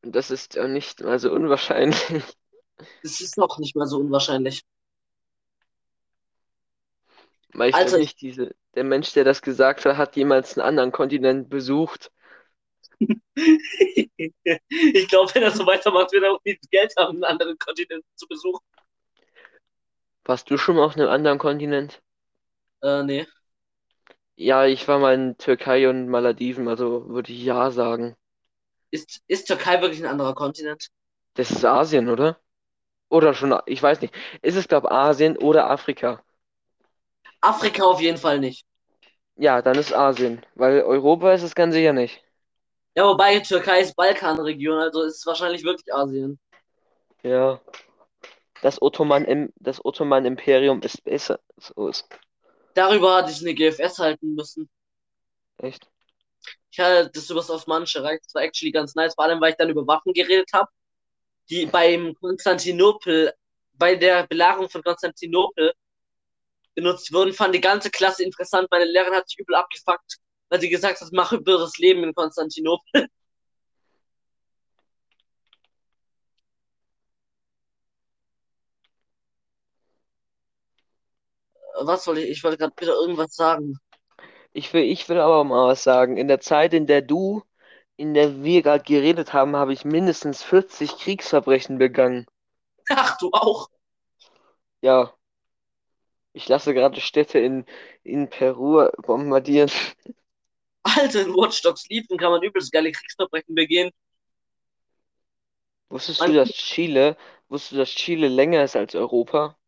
Und das ist ja nicht mal so unwahrscheinlich. Das ist noch nicht mal so unwahrscheinlich. Weil ich Also, glaube nicht, diese, der Mensch, der das gesagt hat, hat jemals einen anderen Kontinent besucht. *laughs* ich glaube, wenn er so weitermacht, wird er auch viel Geld haben, einen anderen Kontinent zu besuchen. Warst du schon mal auf einem anderen Kontinent? Äh, nee. Ja, ich war mal in Türkei und Malediven, also würde ich ja sagen. Ist, ist Türkei wirklich ein anderer Kontinent? Das ist Asien, oder? Oder schon, ich weiß nicht. Ist es, glaube Asien oder Afrika? Afrika auf jeden Fall nicht. Ja, dann ist Asien, weil Europa ist es ganz sicher nicht. Ja, wobei Türkei ist Balkanregion, also ist es wahrscheinlich wirklich Asien. Ja. Das Ottoman, das Ottoman-Imperium ist besser. So ist. Darüber hatte ich eine GFS halten müssen. Echt? Ich hatte das über das Osmanische Reich, das war actually ganz nice, vor allem weil ich dann über Waffen geredet habe, die beim Konstantinopel, bei der Belagerung von Konstantinopel benutzt wurden, fand die ganze Klasse interessant. Meine Lehrerin hat sich übel abgefuckt, weil sie gesagt hat, mach über das Leben in Konstantinopel. *laughs* Was wollte ich? Ich wollte gerade wieder irgendwas sagen. Ich will, ich will aber mal was sagen. In der Zeit, in der du, in der wir gerade geredet haben, habe ich mindestens 40 Kriegsverbrechen begangen. Ach, du auch. Ja. Ich lasse gerade Städte in, in Peru bombardieren. Alter, in Watch Dogs Legion kann man übelst geile Kriegsverbrechen begehen. Wusstest Man- du, dass Chile, wusstest du, dass Chile länger ist als Europa?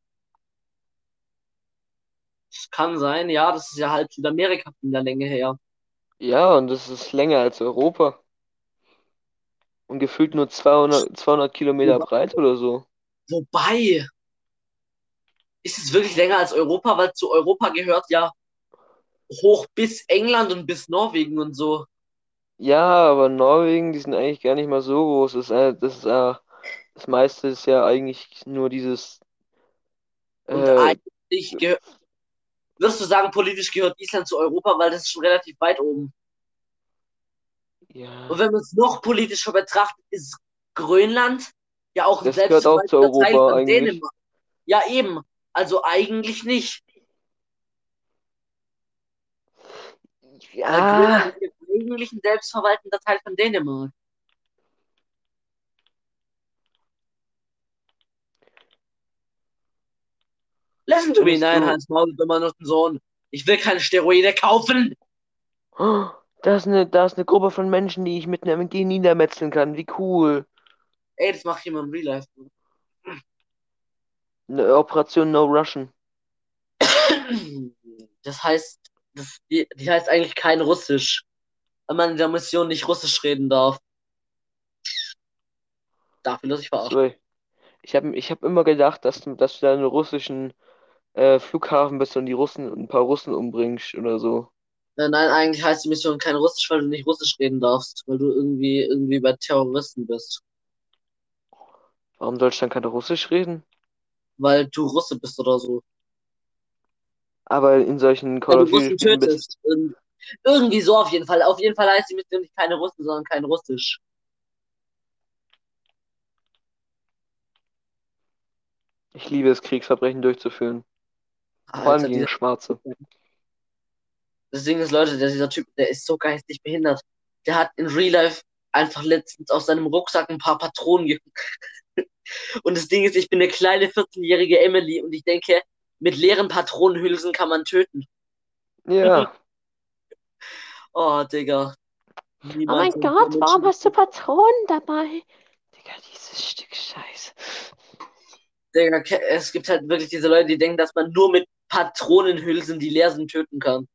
Das kann sein, ja, das ist ja halb Südamerika von der Länge her. Ja, und das ist länger als Europa. Und gefühlt nur 200, 200 Kilometer breit oder so. Wobei, ist es wirklich länger als Europa, weil zu Europa gehört ja hoch bis England und bis Norwegen und so. Ja, aber Norwegen, die sind eigentlich gar nicht mal so groß. Das ist, äh, das ist, äh, das meiste ist ja eigentlich nur dieses, Und äh, eigentlich gehört, würdest du sagen, politisch gehört Island zu Europa, weil das ist schon relativ weit oben. ja, Und wenn man es noch politischer betrachtet, ist Grönland ja auch ein Das gehört auch zu selbstverwalteter Teil Europa von eigentlich. Dänemark. Ja, eben. Also eigentlich nicht. Weil ja, Grönland ist jetzt eigentlich ein selbstverwaltender Teil von Dänemark. Listen to me, nein, Hans Maul, dummer Nuttensohn. Ich will keine Steroide kaufen. Oh, da ist eine, da ist eine Gruppe von Menschen, die ich mit einem MG niedermetzeln kann. Wie cool. Ey, das macht jemand im Real Life. Eine Operation No Russian. Das heißt, das, die, die heißt eigentlich kein Russisch. Weil man in der Mission nicht Russisch reden darf. Dafür lass ich verarschen. Ich habe ich hab immer gedacht, dass du, dass du einem russischen äh, Flughafen bist und die Russen, ein paar Russen umbringst oder so. Nein, eigentlich heißt die Mission kein Russisch, weil du nicht Russisch reden darfst, weil du irgendwie, irgendwie bei Terroristen bist. Warum soll ich dann kein Russisch reden? Weil du Russe bist oder so. Aber in solchen Call of du Duty bist, tötest. Irg- Irgendwie so auf jeden Fall. Auf jeden Fall heißt die Mission nicht keine Russen, sondern kein Russisch. Ich liebe es, Kriegsverbrechen durchzuführen. Vor allem Alter, gegen dieser, Schwarze. das Ding ist, Leute, der, dieser Typ, der ist so geistig behindert. Der hat in Real Life einfach letztens aus seinem Rucksack ein paar Patronen ge *laughs* Und das Ding ist, ich bin eine kleine 14-jährige Emily und ich denke, mit leeren Patronenhülsen kann man töten. Ja, *laughs* Oh, Digga. Oh Niemals mein so Gott, warum hast du Patronen dabei? Digga, dieses Stück Scheiße. Digga, es gibt halt wirklich diese Leute, die denken, dass man nur mit Patronenhülsen, die leer sind, töten kann.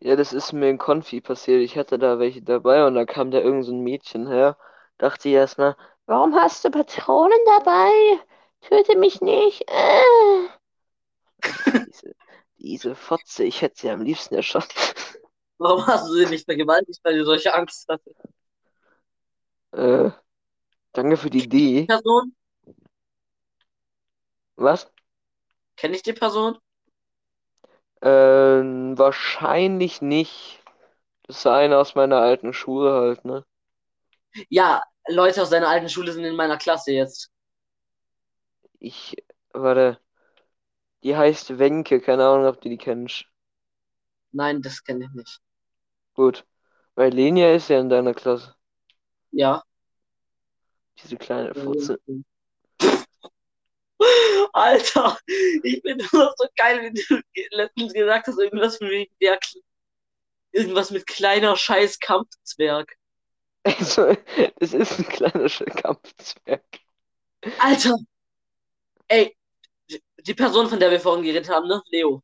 Ja, das ist mir in Konfi passiert. Ich hatte da welche dabei und da kam da irgend so ein Mädchen her. Dachte ich erst mal, Warum hast du Patronen dabei? Töte mich nicht. Äh. *laughs* diese, diese Fotze, ich hätte sie am liebsten erschossen. *laughs* Warum hast du sie nicht vergewaltigt, weil du solche Angst hast? Äh, danke für die Idee. Person? Was? Kenne ich die Person? Ähm, wahrscheinlich nicht. Das ist eine aus meiner alten Schule halt, ne? Ja, Leute aus seiner alten Schule sind in meiner Klasse jetzt. Ich, warte. Die heißt Wenke, keine Ahnung, ob du die kennst. Nein, das kenne ich nicht. Gut. Weil Lenia ist ja in deiner Klasse. Ja. Diese kleine Fotze. *laughs* Alter, ich bin nur so geil, wie du letztens gesagt hast, irgendwas mit der, irgendwas mit kleiner scheiß Kampfzwerg. Also, *laughs* das ist ein kleiner Sch- Kampfzwerg. Alter! Ey, die Person, von der wir vorhin geredet haben, ne? Leo.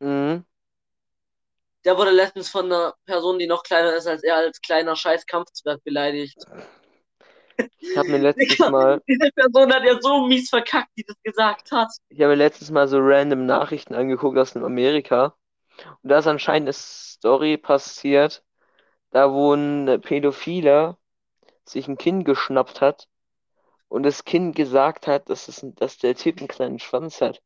Mhm. Der wurde letztens von einer Person, die noch kleiner ist als er, als kleiner scheiß Kampfzwerg beleidigt. Ich habe mir letztes Mal, Diese Person hat ja so mies verkackt, die das gesagt hat. ich habe mir letztes Mal so random Nachrichten angeguckt aus dem Amerika. Und da ist anscheinend eine Story passiert, da wo ein Pädophiler sich ein Kind geschnappt hat und das Kind gesagt hat, dass, es, dass der Typ einen kleinen Schwanz hat.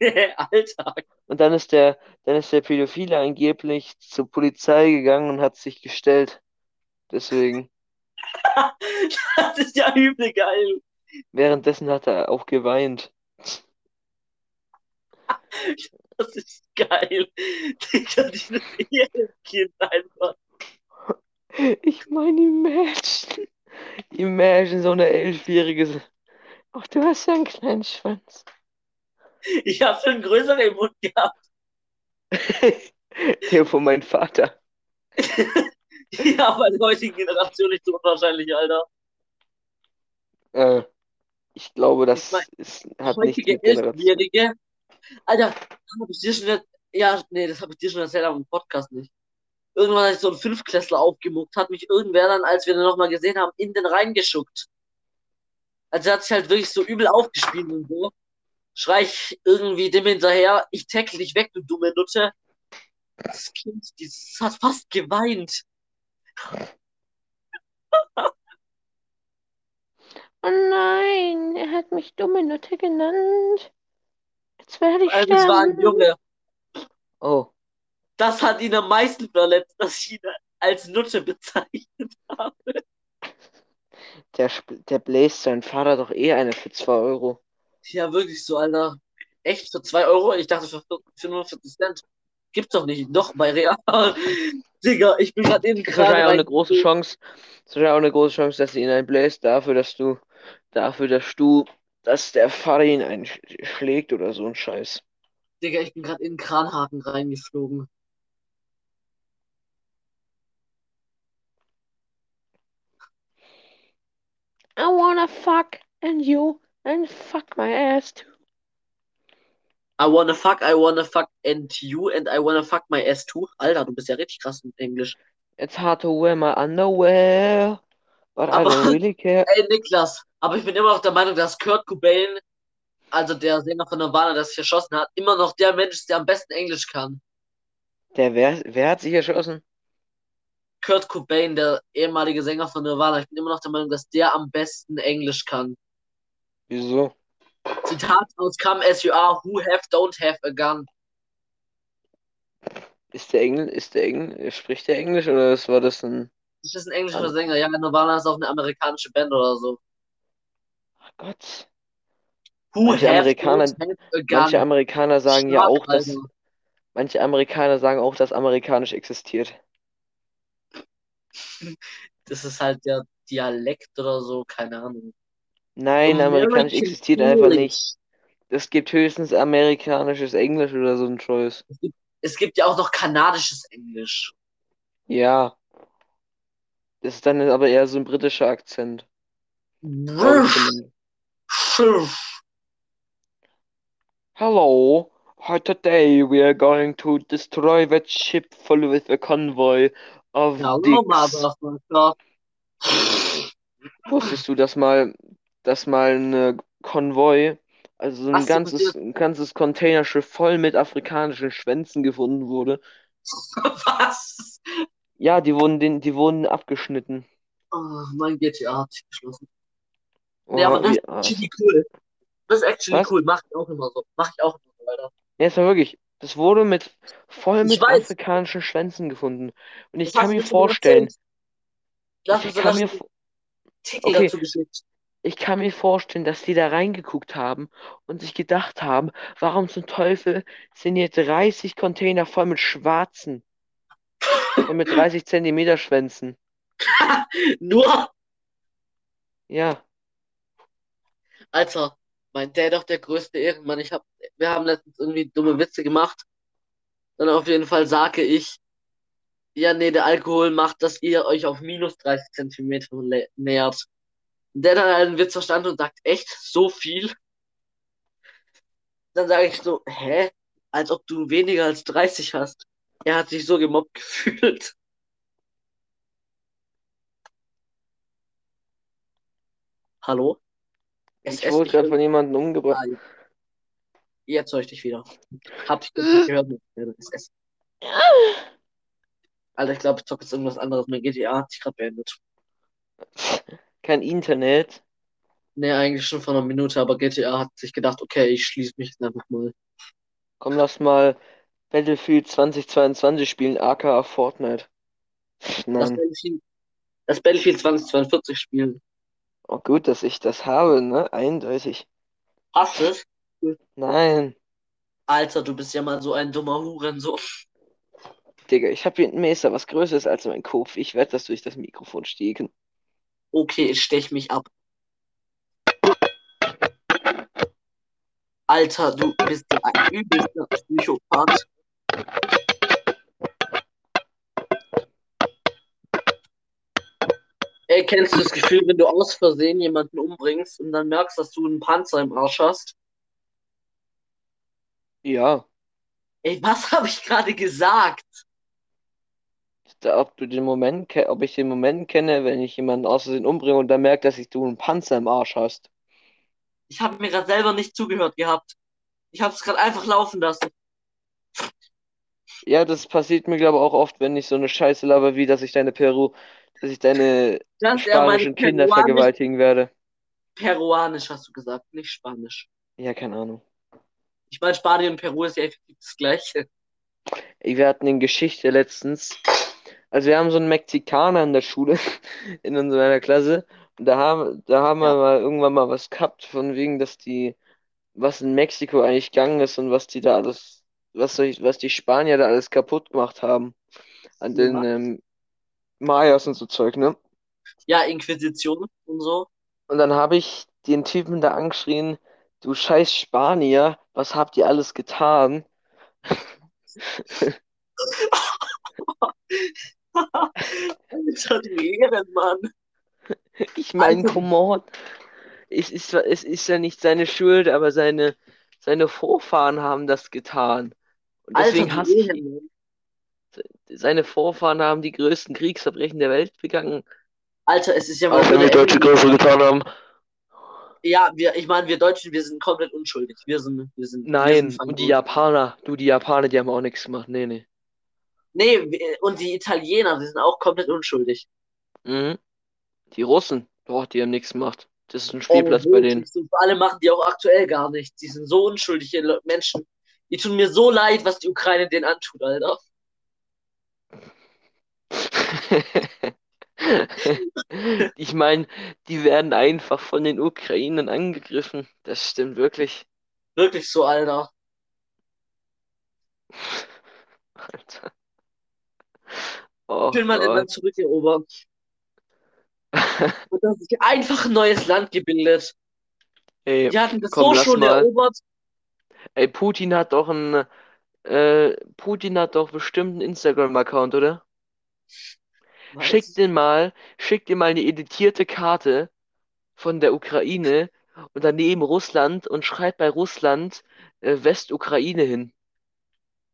*laughs* Alter. Und dann ist der, dann ist der Pädophile angeblich zur Polizei gegangen und hat sich gestellt. Deswegen. *laughs* Das ist ja übel geil. Währenddessen hat er auch geweint. *laughs* Das ist geil. Digga, dieses Kind einfach. Ich meine, imagine. Imagine so eine Elfjährige. Ach, du hast ja einen kleinen Schwanz. Ich habe schon größeren im Mund gehabt. *laughs* Der von meinem Vater. *laughs* Ja, bei der heutigen Generation nicht so unwahrscheinlich, Alter. Äh, ich glaube, das Ich mein, ist, hat nicht mit Generation. Elfjährige. Alter, hab ich dir schon? Ja, nee, das habe ich dir schon erzählt, aber im Podcast nicht. Irgendwann hat sich so ein Fünfklässler aufgemuckt, hat mich irgendwer dann, als wir den nochmal gesehen haben, in den reingeschuckt. Also er hat sich halt wirklich so übel aufgespielt und so. Schrei ich irgendwie dem hinterher, ich tackle dich weg, du dumme Nutte. Das Kind, dieses hat fast geweint. *laughs* Oh nein, er hat mich dumme Nutte genannt. Jetzt werde ich Also es war ein sterben. Junge. Oh, Das hat ihn am meisten verletzt, dass ich ihn als Nutte bezeichnet habe. der, der bläst seinen Vater doch eh eine für 2 Euro. Ja, wirklich so, Alter. Echt? Für 2 Euro? Ich dachte für 45 Cent. Gibt's doch nicht. Doch, bei Real. *laughs* Digga, ich bin gerade eben ist wahrscheinlich gerade auch eine große Chance. Das ist wahrscheinlich auch eine große Chance, dass sie ihn einbläst, dafür, dass du, dafür, dass du, dass der Vater ihn einschlägt oder so ein Scheiß. Digga, ich bin gerade in den Kranhaken reingeflogen. I wanna fuck and you and fuck my ass too. I wanna fuck, I wanna fuck and you and I wanna fuck my ass too. Alter, du bist ja richtig krass mit Englisch. It's hard to wear my underwear, but I Aber- don't really *laughs* care. Ey, Niklas, aber ich bin immer noch der Meinung, dass Kurt Cobain, also der Sänger von Nirvana, der sich erschossen hat, immer noch der Mensch ist, der am besten Englisch kann. Der, wer, wer hat sich erschossen? Kurt Cobain, der ehemalige Sänger von Nirvana, ich bin immer noch der Meinung, dass der am besten Englisch kann. Wieso? Zitat aus Come As You Are, Who Have Don't Have a Gun. Ist der Engl, ist der Engl, spricht der Englisch oder ist, war das ein, Das ist ein englischer Also- Sänger. Ja, Nirvana ist auch eine amerikanische Band oder so. ach Gott. Who Manche have Amerikaner-? Manche Amerikaner sagen ja Stark, auch, dass Alter. manche Amerikaner sagen auch, dass amerikanisch existiert. Das ist halt der Dialekt oder so, keine Ahnung. Nein, amerikanisch American existiert einfach English. nicht. Es gibt höchstens amerikanisches Englisch oder so ein Scheiß. Es gibt ja auch noch kanadisches Englisch. Ja. Das ist dann aber eher so ein britischer Akzent. Hello. Hi, Today we are going to destroy that ship full with a convoy of Hallo, dicks. Wusstest du, dass mal, dass mal ein Konvoi, also so ein Was ganzes, ein ganzes Containerschiff voll mit afrikanischen Schwänzen gefunden wurde? *laughs* Was? Ja, die wurden, den, die wurden abgeschnitten. Oh, mein GTA hat sich geschlossen. Oh, Ja, aber das ist actually cool. Das ist actually Was? cool. Mach ich auch immer so. Mach ich auch immer so, Alter. Ja, ist ja wirklich. Das wurde mit voll Ich mit weiß. afrikanischen Schwänzen gefunden. Und ich Das kann mir vorstellen, ich mir kann mir, okay. Ich kann mir vorstellen, dass die da reingeguckt haben und sich gedacht haben, warum zum Teufel sind hier 30 Container voll mit schwarzen und mit 30 Zentimeter Schwänzen? *laughs* Nur, Ja, Alter, mein Dad doch der größte Ehrenmann. Ich hab, wir haben letztens irgendwie dumme Witze gemacht. Dann auf jeden Fall sage ich, ja, nee, der Alkohol macht, dass ihr euch auf minus 30 Zentimeter nähert. Der dann einen Witz verstanden und sagt, echt, so viel? Dann sage ich so, hä? Als ob du weniger als 30 hast. Er hat sich so gemobbt *laughs* gefühlt. Hallo? ich SS, wurde gerade von jemandem umgebracht. Jetzt höre ich dich wieder. Hab ich *laughs* gehört? Ist- Alter, ich glaube, ich zocke jetzt irgendwas anderes. Mein GTA hat sich gerade beendet. *laughs* Kein Internet. Nee, eigentlich schon vor einer Minute, aber GTA hat sich gedacht, okay, ich schließe mich jetzt einfach mal. Komm, lass mal Battlefield 2022 spielen, aka Fortnite. Das Nein. Battlefield, das Battlefield 2042 spielen. Oh, gut, dass ich das habe, ne? Eindeutig. Hast du es? Nein. Alter, du bist ja mal so ein dummer Hurensohn. Digga, ich habe hier ein Messer, was größer ist als mein Kopf. Ich werde das durch das Mikrofon stiegen. Okay, ich stech mich ab. Alter, du bist ja ein übelster Psychopath. Ey, kennst du das Gefühl, wenn du aus Versehen jemanden umbringst und dann merkst, dass du einen Panzer im Arsch hast? Ja, Ey, was habe ich gerade gesagt? Ob du den Moment, ob ich den Moment kenne, wenn ich jemanden aus Versehen umbringe und dann merke, dass ich du einen Panzer im Arsch hast. Ich habe mir gerade selber nicht zugehört gehabt. Ich habe es gerade einfach laufen lassen. Ja, das passiert mir, glaube ich, auch oft, wenn ich so eine Scheiße laber, wie dass ich deine Peru, dass ich deine meine spanischen Kinder Peruanisch, vergewaltigen werde. Peruanisch hast du gesagt, nicht Spanisch. Ja, keine Ahnung. Ich meine, Spanien und Peru ist ja effektiv das Gleiche. Wir hatten in Geschichte letztens, also wir haben so einen Mexikaner in der Schule, *laughs* in unserer Klasse, und da haben, da haben wir Ja. mal irgendwann mal was gehabt, von wegen, dass die, was in Mexiko eigentlich gegangen ist und was die da alles, was, was die Spanier da alles kaputt gemacht haben. An den Ja. ähm, Mayas und so Zeug, ne? Ja, Inquisition und so. Und dann habe ich den Typen da angeschrien, du scheiß Spanier, was habt ihr alles getan? *laughs* *laughs* Alter, du Ehrenmann. Ich meine, Also- come on. Es ist, zwar- es ist ja nicht seine Schuld, aber seine, seine Vorfahren haben das getan. Und deswegen Alter, du hasse ich ihn. Seine Vorfahren haben die größten Kriegsverbrechen der Welt begangen, Alter, es ist ja mal auch wenn wir wieder deutsche irgendwie- Größe getan haben. Ja, wir, ich meine, wir Deutschen, wir sind komplett unschuldig. Wir sind, wir sind, wir Nein, sind und die. Japaner, du, die Japaner, die haben auch nichts gemacht. Nee, nee. Nee, wir- und die Italiener, die sind auch komplett unschuldig. Mhm. Die Russen, boah, die haben nichts gemacht. Das ist ein Spielplatz Oh, bei denen. Vor allem machen die auch aktuell gar nichts. Die sind so unschuldige Menschen. Die tun mir so leid, was die Ukraine denen antut, Alter. *laughs* Ich meine, die werden einfach von den Ukrainern angegriffen. Das stimmt wirklich. Wirklich so, Alter. *laughs* Alter. Oh Schön mal Gott. zurückerobern. Und da sich einfach ein neues Land gebildet. Ey, Die hatten das komm, so lass schon mal. erobert. Ey, Putin hat doch einen, äh, Putin hat doch bestimmt einen Instagram-Account, oder? Schick Was? den mal, schick dir mal eine editierte Karte von der Ukraine und daneben Russland und schreib bei Russland äh, Westukraine hin.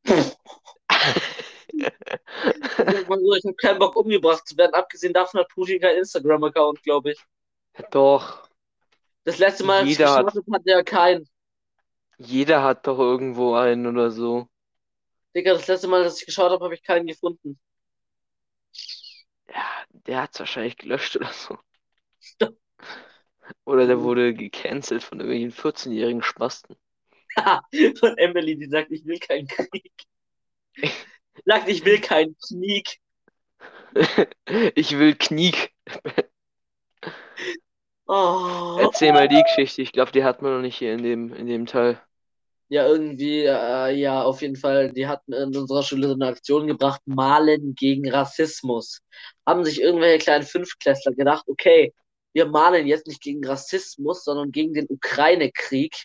*laughs* So, ich habe keinen Bock umgebracht zu werden. Abgesehen davon hat Putin keinen Instagram-Account, glaube ich. Doch, Das letzte Mal, als ich Jeder hat- geschaut habe, hatte er keinen. jeder hat doch irgendwo einen oder so. Digga, das letzte Mal, dass ich geschaut habe, habe ich keinen gefunden. Ja, der hat's wahrscheinlich gelöscht oder so. Oder der wurde gecancelt von irgendwelchen 14-jährigen Spasten. *laughs* Von Emily, die sagt, ich will keinen Krieg. *laughs* Sagt, ich will keinen Krieg. *laughs* Ich will Kniek. Oh. Erzähl mal die Geschichte. Ich glaube, die hat man noch nicht hier in dem, in dem Teil. Ja, irgendwie, äh, ja, auf jeden Fall, die hatten in unserer Schule so eine Aktion gebracht, Malen gegen Rassismus. Haben sich irgendwelche kleinen Fünftklässler gedacht, okay, wir malen jetzt nicht gegen Rassismus, sondern gegen den Ukraine-Krieg.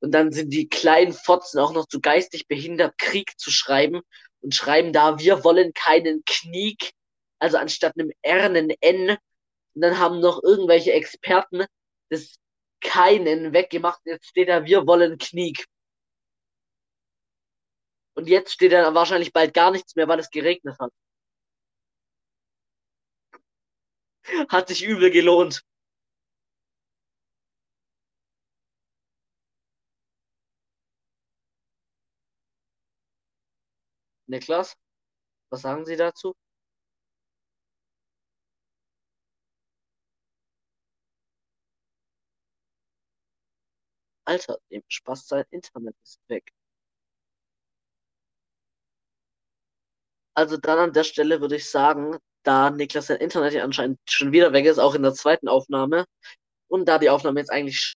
Und dann sind die kleinen Fotzen auch noch zu geistig behindert, Krieg zu schreiben und schreiben da, wir wollen keinen Knieg, also anstatt einem R einen N. Und dann haben noch irgendwelche Experten das keinen weggemacht. Jetzt steht da, wir wollen Knieg. Und jetzt steht da wahrscheinlich bald gar nichts mehr, weil es geregnet hat. Hat sich übel gelohnt. Niklas, was sagen Sie dazu? Alter, dem Spaß sein Internet ist weg. Also dann an der Stelle würde ich sagen, da Niklas sein Internet ja anscheinend schon wieder weg ist, auch in der zweiten Aufnahme, und da die Aufnahme jetzt eigentlich